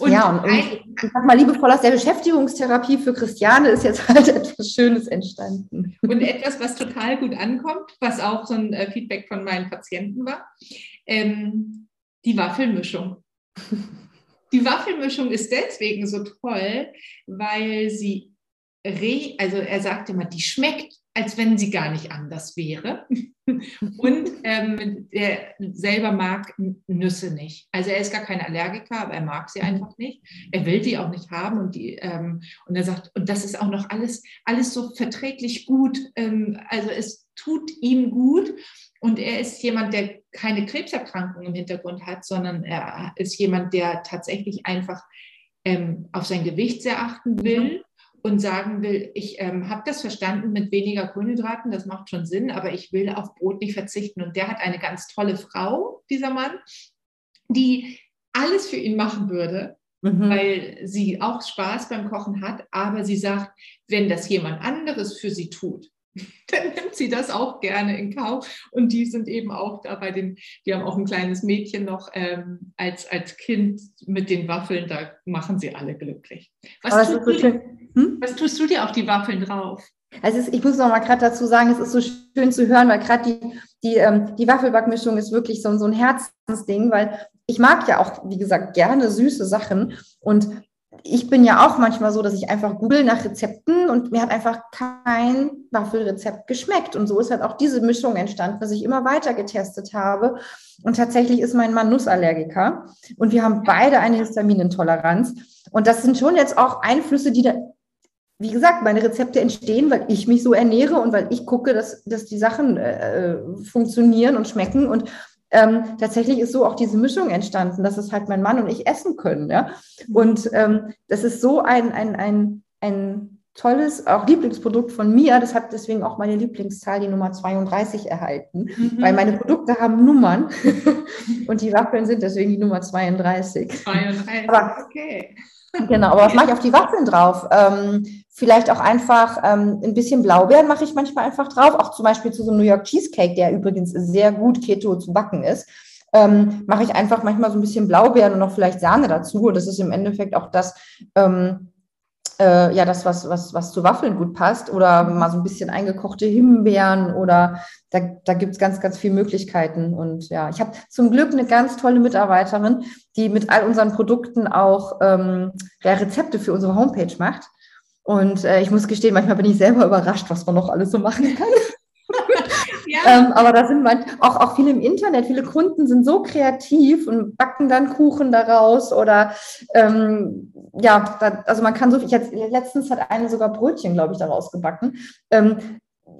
und ja, und, ich sag mal, liebevoll aus der Beschäftigungstherapie für Christiane ist jetzt halt etwas Schönes entstanden. Und etwas, was total gut ankommt, was auch so ein äh, Feedback von meinen Patienten war, ähm, die Waffelmischung. Die Waffelmischung ist deswegen so toll, weil sie, re also er sagt immer, die schmeckt als wenn sie gar nicht anders wäre. Und ähm, er selber mag Nüsse nicht. Also er ist gar kein Allergiker, aber er mag sie einfach nicht. Er will die auch nicht haben. Und, die, ähm, und er sagt, und das ist auch noch alles, alles so verträglich gut. Ähm, also es tut ihm gut. Und er ist jemand, der keine Krebserkrankung im Hintergrund hat, sondern er ist jemand, der tatsächlich einfach ähm, auf sein Gewicht sehr achten will. Und sagen will, ich ähm, habe das verstanden mit weniger Kohlenhydraten, das macht schon Sinn, aber ich will auf Brot nicht verzichten. Und der hat eine ganz tolle Frau, dieser Mann, die alles für ihn machen würde, mhm. weil sie auch Spaß beim Kochen hat, aber sie sagt, wenn das jemand anderes für sie tut, dann nimmt sie das auch gerne in Kauf. Und die sind eben auch da bei den, die haben auch ein kleines Mädchen noch ähm, als, als Kind mit den Waffeln, da machen sie alle glücklich. Was, du, dir, hm? was tust du dir auf die Waffeln drauf? Also ist, ich muss noch mal gerade dazu sagen, es ist so schön zu hören, weil gerade die, die, ähm, die Waffelbackmischung ist wirklich so, so ein Herzensding, weil ich mag ja auch, wie gesagt, gerne süße Sachen. Und ich bin ja auch manchmal so, dass ich einfach google nach Rezepten und mir hat einfach kein Waffelrezept geschmeckt. Und so ist halt auch diese Mischung entstanden, dass ich immer weiter getestet habe. Und tatsächlich ist mein Mann Nussallergiker und wir haben beide eine Histaminintoleranz. Und das sind schon jetzt auch Einflüsse, die da, wie gesagt, meine Rezepte entstehen, weil ich mich so ernähre und weil ich gucke, dass, dass die Sachen äh, funktionieren und schmecken. Und ähm, tatsächlich ist so auch diese Mischung entstanden, dass es halt mein Mann und ich essen können. Ja? Und ähm, das ist so ein, ein, ein, ein tolles, auch Lieblingsprodukt von mir. Das hat deswegen auch meine Lieblingszahl, die Nummer 32, erhalten, mhm. weil meine Produkte haben Nummern und die Waffeln sind deswegen die Nummer 32. 32, Aber, okay. Genau, aber was mache ich auf die Waffeln drauf? Ähm, vielleicht auch einfach ähm, ein bisschen Blaubeeren mache ich manchmal einfach drauf, auch zum Beispiel zu so einem New York Cheesecake, der übrigens sehr gut Keto zu backen ist. Ähm, mache ich einfach manchmal so ein bisschen Blaubeeren und noch vielleicht Sahne dazu. Und das ist im Endeffekt auch das, ähm, äh, ja, das, was, was, was zu Waffeln gut passt. Oder mal so ein bisschen eingekochte Himbeeren oder da, da gibt es ganz, ganz viele Möglichkeiten. Und ja, ich habe zum Glück eine ganz tolle Mitarbeiterin, die mit all unseren Produkten auch ähm, ja, Rezepte für unsere Homepage macht. Und äh, ich muss gestehen, manchmal bin ich selber überrascht, was man noch alles so machen kann. Ja. ähm, aber da sind man auch, auch viele im Internet, viele Kunden sind so kreativ und backen dann Kuchen daraus oder ähm, ja, da, also man kann so, ich jetzt, letztens hat eine sogar Brötchen, glaube ich, daraus gebacken. Ähm,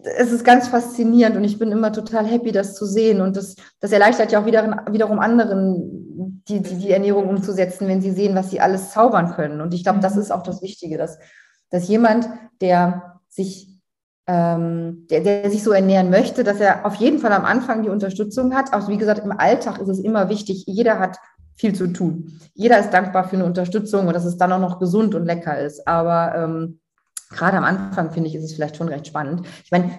es ist ganz faszinierend und ich bin immer total happy, das zu sehen. Und das, das erleichtert ja auch wieder, wiederum anderen, die, die, die Ernährung umzusetzen, wenn sie sehen, was sie alles zaubern können. Und ich glaube, das mhm. ist auch das Wichtige, dass, dass jemand, der sich, ähm, der, der sich so ernähren möchte, dass er auf jeden Fall am Anfang die Unterstützung hat. Auch wie gesagt, im Alltag ist es immer wichtig, jeder hat viel zu tun. Jeder ist dankbar für eine Unterstützung und dass es dann auch noch gesund und lecker ist. Aber ähm, gerade am Anfang, finde ich, ist es vielleicht schon recht spannend. Ich meine,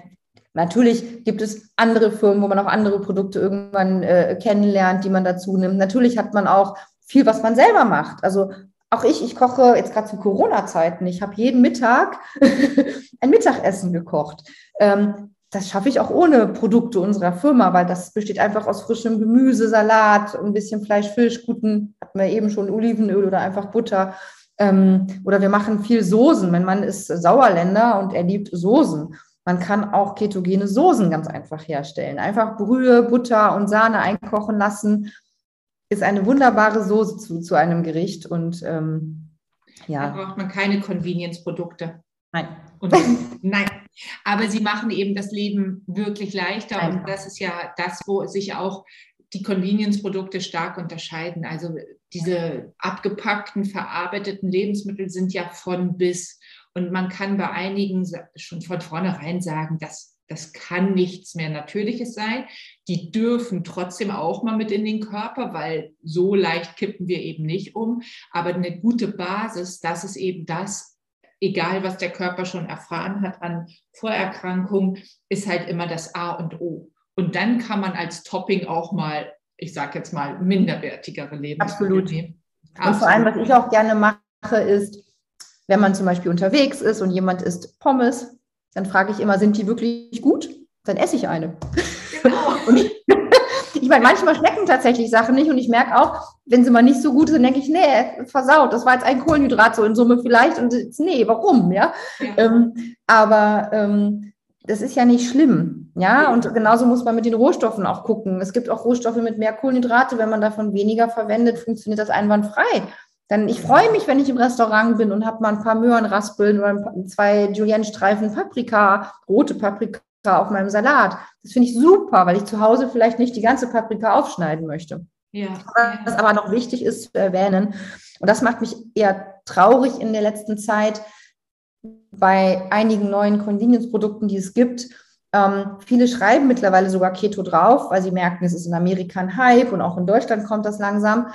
natürlich gibt es andere Firmen, wo man auch andere Produkte irgendwann äh, kennenlernt, die man dazu nimmt. Natürlich hat man auch viel, was man selber macht. Also auch ich, ich koche jetzt gerade zu Corona-Zeiten. Ich habe jeden Mittag ein Mittagessen gekocht. Ähm, das schaffe ich auch ohne Produkte unserer Firma, weil das besteht einfach aus frischem Gemüse, Salat, ein bisschen Fleisch, Fisch, guten, hatten wir eben schon Olivenöl oder einfach Butter. Ähm, oder wir machen viel Soßen. Mein Mann ist Sauerländer und er liebt Soßen. Man kann auch ketogene Soßen ganz einfach herstellen. Einfach Brühe, Butter und Sahne einkochen lassen. Ist eine wunderbare Soße zu, zu einem Gericht. Und ähm, ja. Da braucht man keine Convenience-Produkte. Nein. Und, nein. Aber sie machen eben das Leben wirklich leichter. Einfach. Und das ist ja das, wo sich auch die Convenience-Produkte stark unterscheiden. Also diese abgepackten, verarbeiteten Lebensmittel sind ja von bis. Und man kann bei einigen schon von vornherein sagen, das Das kann nichts mehr Natürliches sein. Die dürfen trotzdem auch mal mit in den Körper, weil so leicht kippen wir eben nicht um. Aber eine gute Basis, das ist eben das, egal was der Körper schon erfahren hat an Vorerkrankungen, ist halt immer das A und O. Und dann kann man als Topping auch mal, ich sage jetzt mal, minderwertigere Lebensmittel Absolut. nehmen. Absolut. Und vor allem, was ich auch gerne mache, ist, wenn man zum Beispiel unterwegs ist und jemand isst Pommes, dann frage ich immer, sind die wirklich gut? Dann esse ich eine. Genau. ich, ich meine, manchmal schmecken tatsächlich Sachen nicht und ich merke auch, wenn sie mal nicht so gut sind, denke ich, nee, versaut, das war jetzt ein Kohlenhydrat so in Summe vielleicht und nee, warum, ja? ja. Ähm, aber ähm, das ist ja nicht schlimm, ja, und genauso muss man mit den Rohstoffen auch gucken. Es gibt auch Rohstoffe mit mehr Kohlenhydrate, wenn man davon weniger verwendet, funktioniert das einwandfrei. Dann ich freue mich, wenn ich im Restaurant bin und habe mal ein paar Möhrenraspeln oder zwei Julienne-Streifen Paprika, rote Paprika auf meinem Salat. Das finde ich super, weil ich zu Hause vielleicht nicht die ganze Paprika aufschneiden möchte. Ja. Was aber noch wichtig ist zu erwähnen, und das macht mich eher traurig in der letzten Zeit bei einigen neuen Convenience-Produkten, die es gibt. Ähm, viele schreiben mittlerweile sogar Keto drauf, weil sie merken, es ist in Amerika ein Hype und auch in Deutschland kommt das langsam.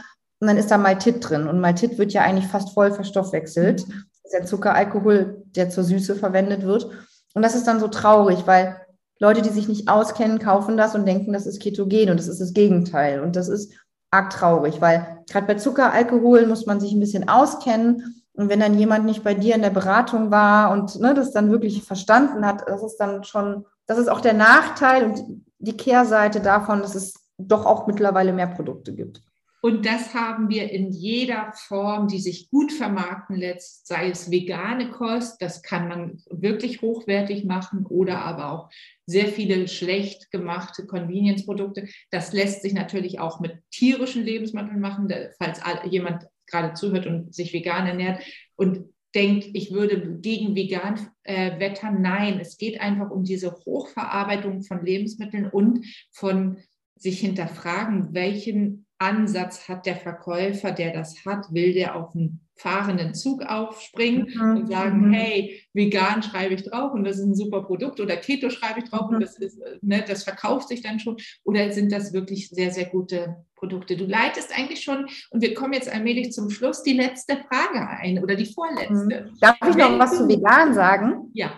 Und dann ist da Maltit drin. Und Maltit wird ja eigentlich fast voll verstoffwechselt. Das ist der Zuckeralkohol, der zur Süße verwendet wird. Und das ist dann so traurig, weil Leute, die sich nicht auskennen, kaufen das und denken, das ist ketogen und das ist das Gegenteil. Und das ist arg traurig, weil gerade bei Zuckeralkohol muss man sich ein bisschen auskennen. Und wenn dann jemand nicht bei dir in der Beratung war und ne, das dann wirklich verstanden hat, das ist dann schon, das ist auch der Nachteil und die Kehrseite davon, dass es doch auch mittlerweile mehr Produkte gibt. Und das haben wir in jeder Form, die sich gut vermarkten lässt, sei es vegane Kost, das kann man wirklich hochwertig machen oder aber auch sehr viele schlecht gemachte Convenience-Produkte. Das lässt sich natürlich auch mit tierischen Lebensmitteln machen, falls jemand gerade zuhört und sich vegan ernährt und denkt, ich würde gegen vegan äh, wettern. Nein, es geht einfach um diese Hochverarbeitung von Lebensmitteln und von sich hinterfragen, welchen Ansatz hat der Verkäufer, der das hat, will der auf einen fahrenden Zug aufspringen mhm. und sagen, mhm. hey, vegan schreibe ich drauf und das ist ein super Produkt oder Keto schreibe ich drauf mhm. und das, ist, ne, das verkauft sich dann schon oder sind das wirklich sehr, sehr gute Produkte? Du leitest eigentlich schon und wir kommen jetzt allmählich zum Schluss die letzte Frage ein oder die vorletzte. Mhm. Darf ich noch was zu vegan sagen? Ja.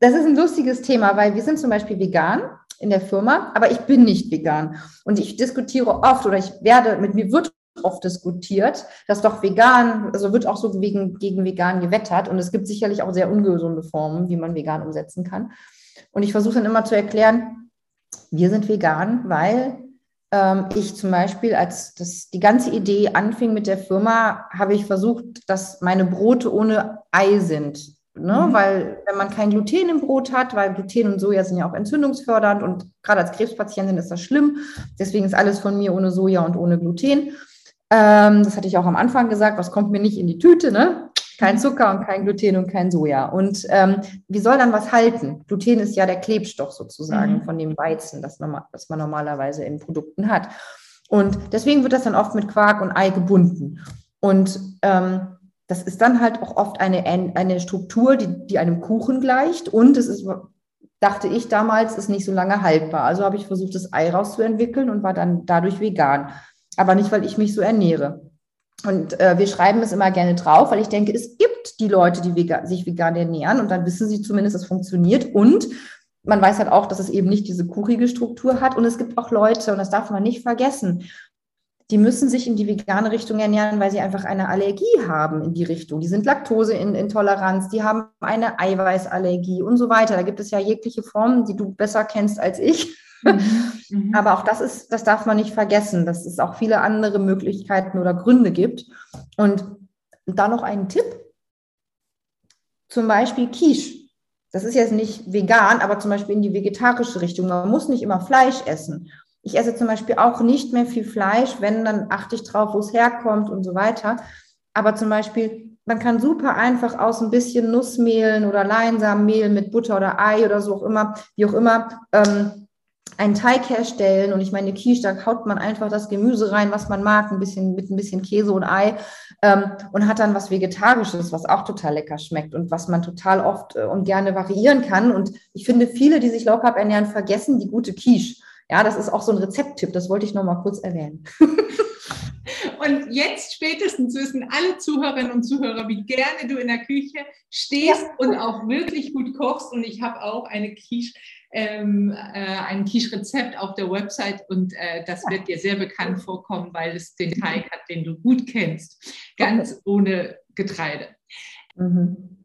Das ist ein lustiges Thema, weil wir sind zum Beispiel vegan in der Firma, aber ich bin nicht vegan. Und ich diskutiere oft oder ich werde, mit mir wird oft diskutiert, dass doch vegan, also wird auch so gegen, gegen vegan gewettert. Und es gibt sicherlich auch sehr ungesunde Formen, wie man vegan umsetzen kann. Und ich versuche dann immer zu erklären, wir sind vegan, weil ähm, ich zum Beispiel, als das, die ganze Idee anfing mit der Firma, habe ich versucht, dass meine Brote ohne Ei sind. Ne? Mhm. Weil wenn man kein Gluten im Brot hat, weil Gluten und Soja sind ja auch entzündungsfördernd und gerade als Krebspatientin ist das schlimm. Deswegen ist alles von mir ohne Soja und ohne Gluten. Ähm, das hatte ich auch am Anfang gesagt, was kommt mir nicht in die Tüte, ne? Kein Zucker und kein Gluten und kein Soja. Und ähm, wie soll dann was halten? Gluten ist ja der Klebstoff sozusagen mhm. von dem Weizen, das, das man normalerweise in Produkten hat. Und deswegen wird das dann oft mit Quark und Ei gebunden. Und ähm, das ist dann halt auch oft eine, eine Struktur, die, die einem Kuchen gleicht und es ist, dachte ich damals, ist nicht so lange haltbar. Also habe ich versucht, das Ei rauszuentwickeln und war dann dadurch vegan. Aber nicht, weil ich mich so ernähre. Und äh, wir schreiben es immer gerne drauf, weil ich denke, es gibt die Leute, die vegan, sich vegan ernähren und dann wissen sie zumindest, es funktioniert. Und man weiß halt auch, dass es eben nicht diese kuchige Struktur hat. Und es gibt auch Leute, und das darf man nicht vergessen, die müssen sich in die vegane Richtung ernähren, weil sie einfach eine Allergie haben in die Richtung. Die sind Laktoseintoleranz, die haben eine Eiweißallergie und so weiter. Da gibt es ja jegliche Formen, die du besser kennst als ich. Mhm. mhm. Aber auch das ist, das darf man nicht vergessen, dass es auch viele andere Möglichkeiten oder Gründe gibt. Und da noch ein Tipp. Zum Beispiel Quiche. Das ist jetzt nicht vegan, aber zum Beispiel in die vegetarische Richtung. Man muss nicht immer Fleisch essen. Ich esse zum Beispiel auch nicht mehr viel Fleisch, wenn, dann achte ich drauf, wo es herkommt und so weiter. Aber zum Beispiel, man kann super einfach aus ein bisschen Nussmehlen oder Leinsamenmehl mit Butter oder Ei oder so auch immer, wie auch immer, ähm, einen Teig herstellen und ich meine, Quiche, da haut man einfach das Gemüse rein, was man mag, ein bisschen mit ein bisschen Käse und Ei ähm, und hat dann was Vegetarisches, was auch total lecker schmeckt und was man total oft äh, und gerne variieren kann. Und ich finde, viele, die sich carb ernähren, vergessen die gute Quiche. Ja, das ist auch so ein Rezepttipp, das wollte ich noch mal kurz erwähnen. Und jetzt spätestens wissen alle Zuhörerinnen und Zuhörer, wie gerne du in der Küche stehst ja. und auch wirklich gut kochst. Und ich habe auch eine Quiche, ähm, äh, ein Quiche-Rezept auf der Website und äh, das wird dir sehr bekannt vorkommen, weil es den Teig hat, den du gut kennst, ganz okay. ohne Getreide. Mhm.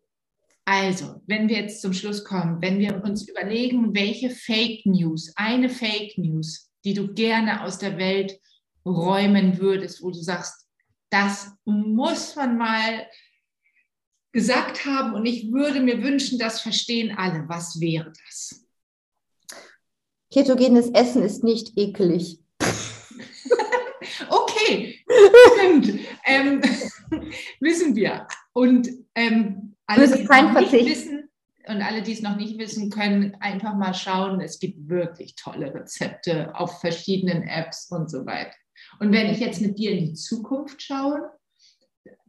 Also, wenn wir jetzt zum Schluss kommen, wenn wir uns überlegen, welche Fake News, eine Fake News, die du gerne aus der Welt räumen würdest, wo du sagst, das muss man mal gesagt haben und ich würde mir wünschen, das verstehen alle. Was wäre das? Ketogenes Essen ist nicht ekelig. okay, stimmt. Ähm, wissen wir. Und ähm, alle, die es nicht wissen, und alle, die es noch nicht wissen, können einfach mal schauen. Es gibt wirklich tolle Rezepte auf verschiedenen Apps und so weiter. Und wenn ich jetzt mit dir in die Zukunft schauen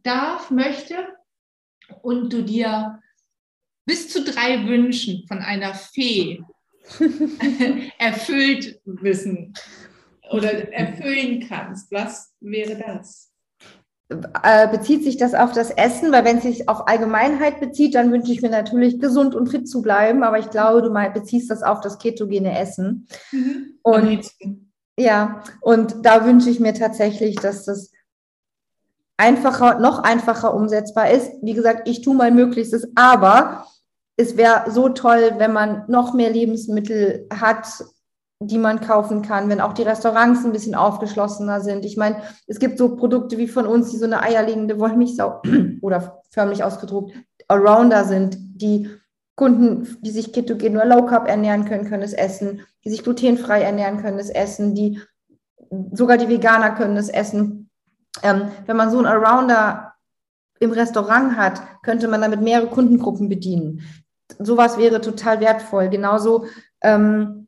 darf, möchte und du dir bis zu drei Wünschen von einer Fee erfüllt wissen oder erfüllen kannst, was wäre das? Äh, bezieht sich das auf das Essen? Weil wenn es sich auf Allgemeinheit bezieht, dann wünsche ich mir natürlich gesund und fit zu bleiben. Aber ich glaube, du mal beziehst das auf das ketogene Essen. Mhm. Und ja, und da wünsche ich mir tatsächlich, dass das einfacher, noch einfacher umsetzbar ist. Wie gesagt, ich tue mein Möglichstes, aber es wäre so toll, wenn man noch mehr Lebensmittel hat, die man kaufen kann, wenn auch die Restaurants ein bisschen aufgeschlossener sind. Ich meine, es gibt so Produkte wie von uns, die so eine eierlegende Wollmilchsau oder förmlich ausgedruckt Arounder sind, die Kunden, die sich ketogen oder Low Carb ernähren können, können es essen, die sich glutenfrei ernähren können, es essen, die sogar die Veganer können es essen. Ähm, wenn man so einen Arounder im Restaurant hat, könnte man damit mehrere Kundengruppen bedienen. Sowas wäre total wertvoll. Genauso ähm,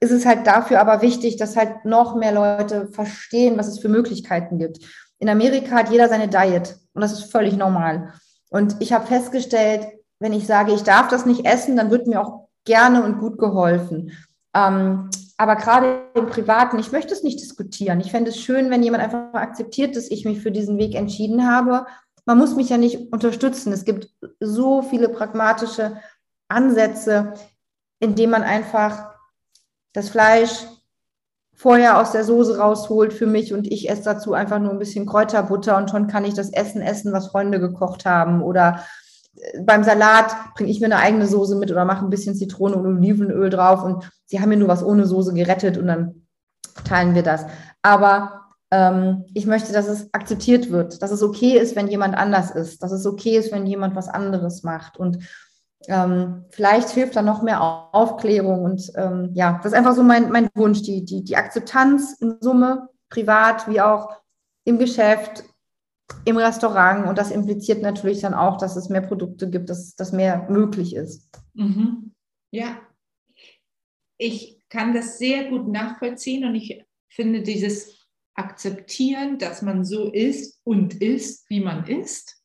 ist es halt dafür aber wichtig, dass halt noch mehr Leute verstehen, was es für Möglichkeiten gibt. In Amerika hat jeder seine Diet und das ist völlig normal. Und ich habe festgestellt, wenn ich sage, ich darf das nicht essen, dann wird mir auch gerne und gut geholfen. Ähm, aber gerade im Privaten, ich möchte es nicht diskutieren. Ich fände es schön, wenn jemand einfach akzeptiert, dass ich mich für diesen Weg entschieden habe. Man muss mich ja nicht unterstützen. Es gibt so viele pragmatische Ansätze, indem man einfach das Fleisch vorher aus der Soße rausholt für mich und ich esse dazu einfach nur ein bisschen Kräuterbutter und schon kann ich das Essen essen, was Freunde gekocht haben oder beim Salat bringe ich mir eine eigene Soße mit oder mache ein bisschen Zitrone und Olivenöl drauf und sie haben mir nur was ohne Soße gerettet und dann teilen wir das. Aber ähm, ich möchte, dass es akzeptiert wird, dass es okay ist, wenn jemand anders ist, dass es okay ist, wenn jemand was anderes macht und ähm, vielleicht hilft da noch mehr Aufklärung und ähm, ja, das ist einfach so mein, mein Wunsch, die, die, die Akzeptanz in Summe, privat wie auch im Geschäft, im Restaurant und das impliziert natürlich dann auch, dass es mehr Produkte gibt, dass, dass mehr möglich ist. Mhm. Ja, ich kann das sehr gut nachvollziehen und ich finde dieses Akzeptieren, dass man so ist und ist, wie man ist,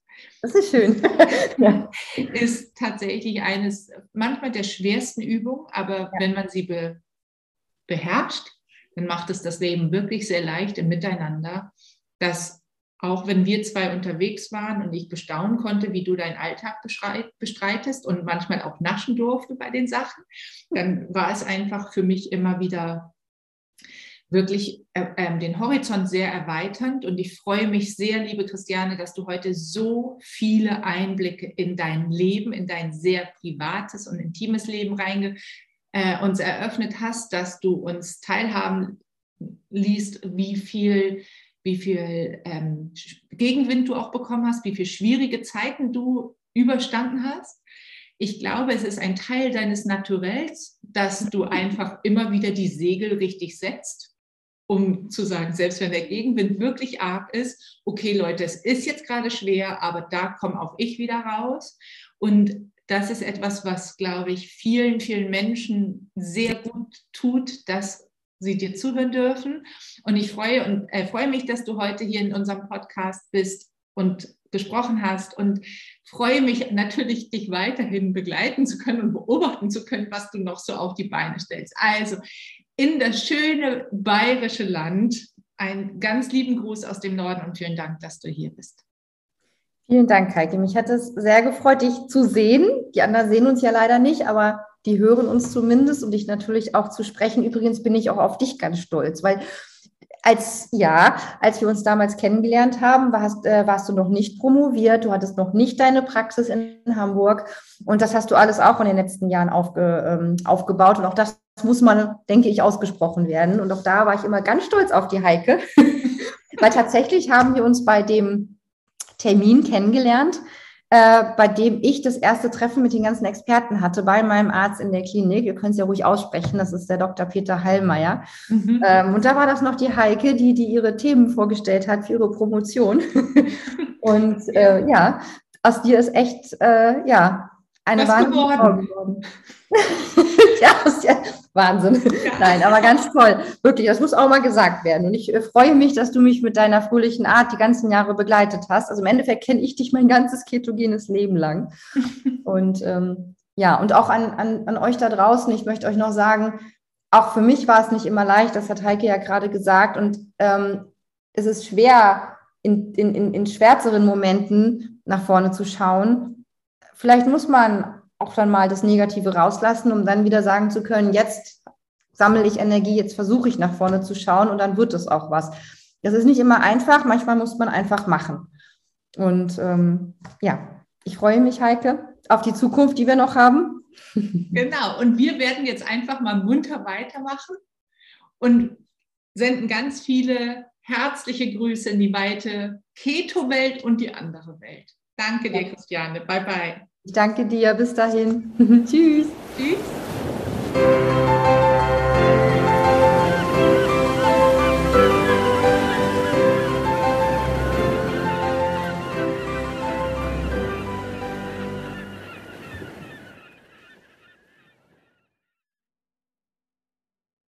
das ist schön. ja. Ist tatsächlich eines manchmal der schwersten Übungen, aber ja. wenn man sie be, beherrscht, dann macht es das Leben wirklich sehr leicht im Miteinander, dass auch wenn wir zwei unterwegs waren und ich bestaunen konnte, wie du deinen Alltag bestreitest und manchmal auch naschen durfte bei den Sachen, dann war es einfach für mich immer wieder wirklich äh, äh, den Horizont sehr erweiternd. Und ich freue mich sehr, liebe Christiane, dass du heute so viele Einblicke in dein Leben, in dein sehr privates und intimes Leben reinge äh, uns eröffnet hast, dass du uns teilhaben liest, wie viel wie viel ähm, Gegenwind du auch bekommen hast, wie viele schwierige Zeiten du überstanden hast. Ich glaube, es ist ein Teil deines Naturells, dass du einfach immer wieder die Segel richtig setzt, um zu sagen, selbst wenn der Gegenwind wirklich arg ist, okay Leute, es ist jetzt gerade schwer, aber da komme auch ich wieder raus. Und das ist etwas, was, glaube ich, vielen, vielen Menschen sehr gut tut, dass sie dir zuhören dürfen. Und ich freue, und, äh, freue mich, dass du heute hier in unserem Podcast bist und gesprochen hast und freue mich natürlich, dich weiterhin begleiten zu können und beobachten zu können, was du noch so auf die Beine stellst. Also in das schöne bayerische Land. Einen ganz lieben Gruß aus dem Norden und vielen Dank, dass du hier bist. Vielen Dank, Heike. Mich hat es sehr gefreut, dich zu sehen. Die anderen sehen uns ja leider nicht, aber die hören uns zumindest und dich natürlich auch zu sprechen. Übrigens bin ich auch auf dich ganz stolz, weil als ja, als wir uns damals kennengelernt haben, warst, äh, warst du noch nicht promoviert, du hattest noch nicht deine Praxis in Hamburg und das hast du alles auch in den letzten Jahren aufge, ähm, aufgebaut und auch das muss man, denke ich, ausgesprochen werden. Und auch da war ich immer ganz stolz auf die Heike, weil tatsächlich haben wir uns bei dem Termin kennengelernt, äh, bei dem ich das erste Treffen mit den ganzen Experten hatte, bei meinem Arzt in der Klinik. Ihr könnt es ja ruhig aussprechen, das ist der Dr. Peter Hallmeier. Mhm. Ähm, und da war das noch die Heike, die, die ihre Themen vorgestellt hat für ihre Promotion. und äh, ja, aus dir ist echt, äh, ja, eine Wahnsinn geworden. ja, ist ja Wahnsinn. Ja. Nein, aber ganz toll. Wirklich, das muss auch mal gesagt werden. Und ich äh, freue mich, dass du mich mit deiner fröhlichen Art die ganzen Jahre begleitet hast. Also im Endeffekt kenne ich dich mein ganzes ketogenes Leben lang. Und ähm, ja, und auch an, an, an euch da draußen, ich möchte euch noch sagen, auch für mich war es nicht immer leicht, das hat Heike ja gerade gesagt. Und ähm, es ist schwer, in, in, in, in schwärzeren Momenten nach vorne zu schauen vielleicht muss man auch dann mal das Negative rauslassen, um dann wieder sagen zu können, jetzt sammle ich Energie, jetzt versuche ich nach vorne zu schauen und dann wird es auch was. Das ist nicht immer einfach, manchmal muss man einfach machen. Und ähm, ja, ich freue mich, Heike, auf die Zukunft, die wir noch haben. Genau, und wir werden jetzt einfach mal munter weitermachen und senden ganz viele herzliche Grüße in die weite Keto-Welt und die andere Welt. Danke dir, Christiane. Bye, bye. Ich danke dir. Bis dahin. Tschüss. Tschüss.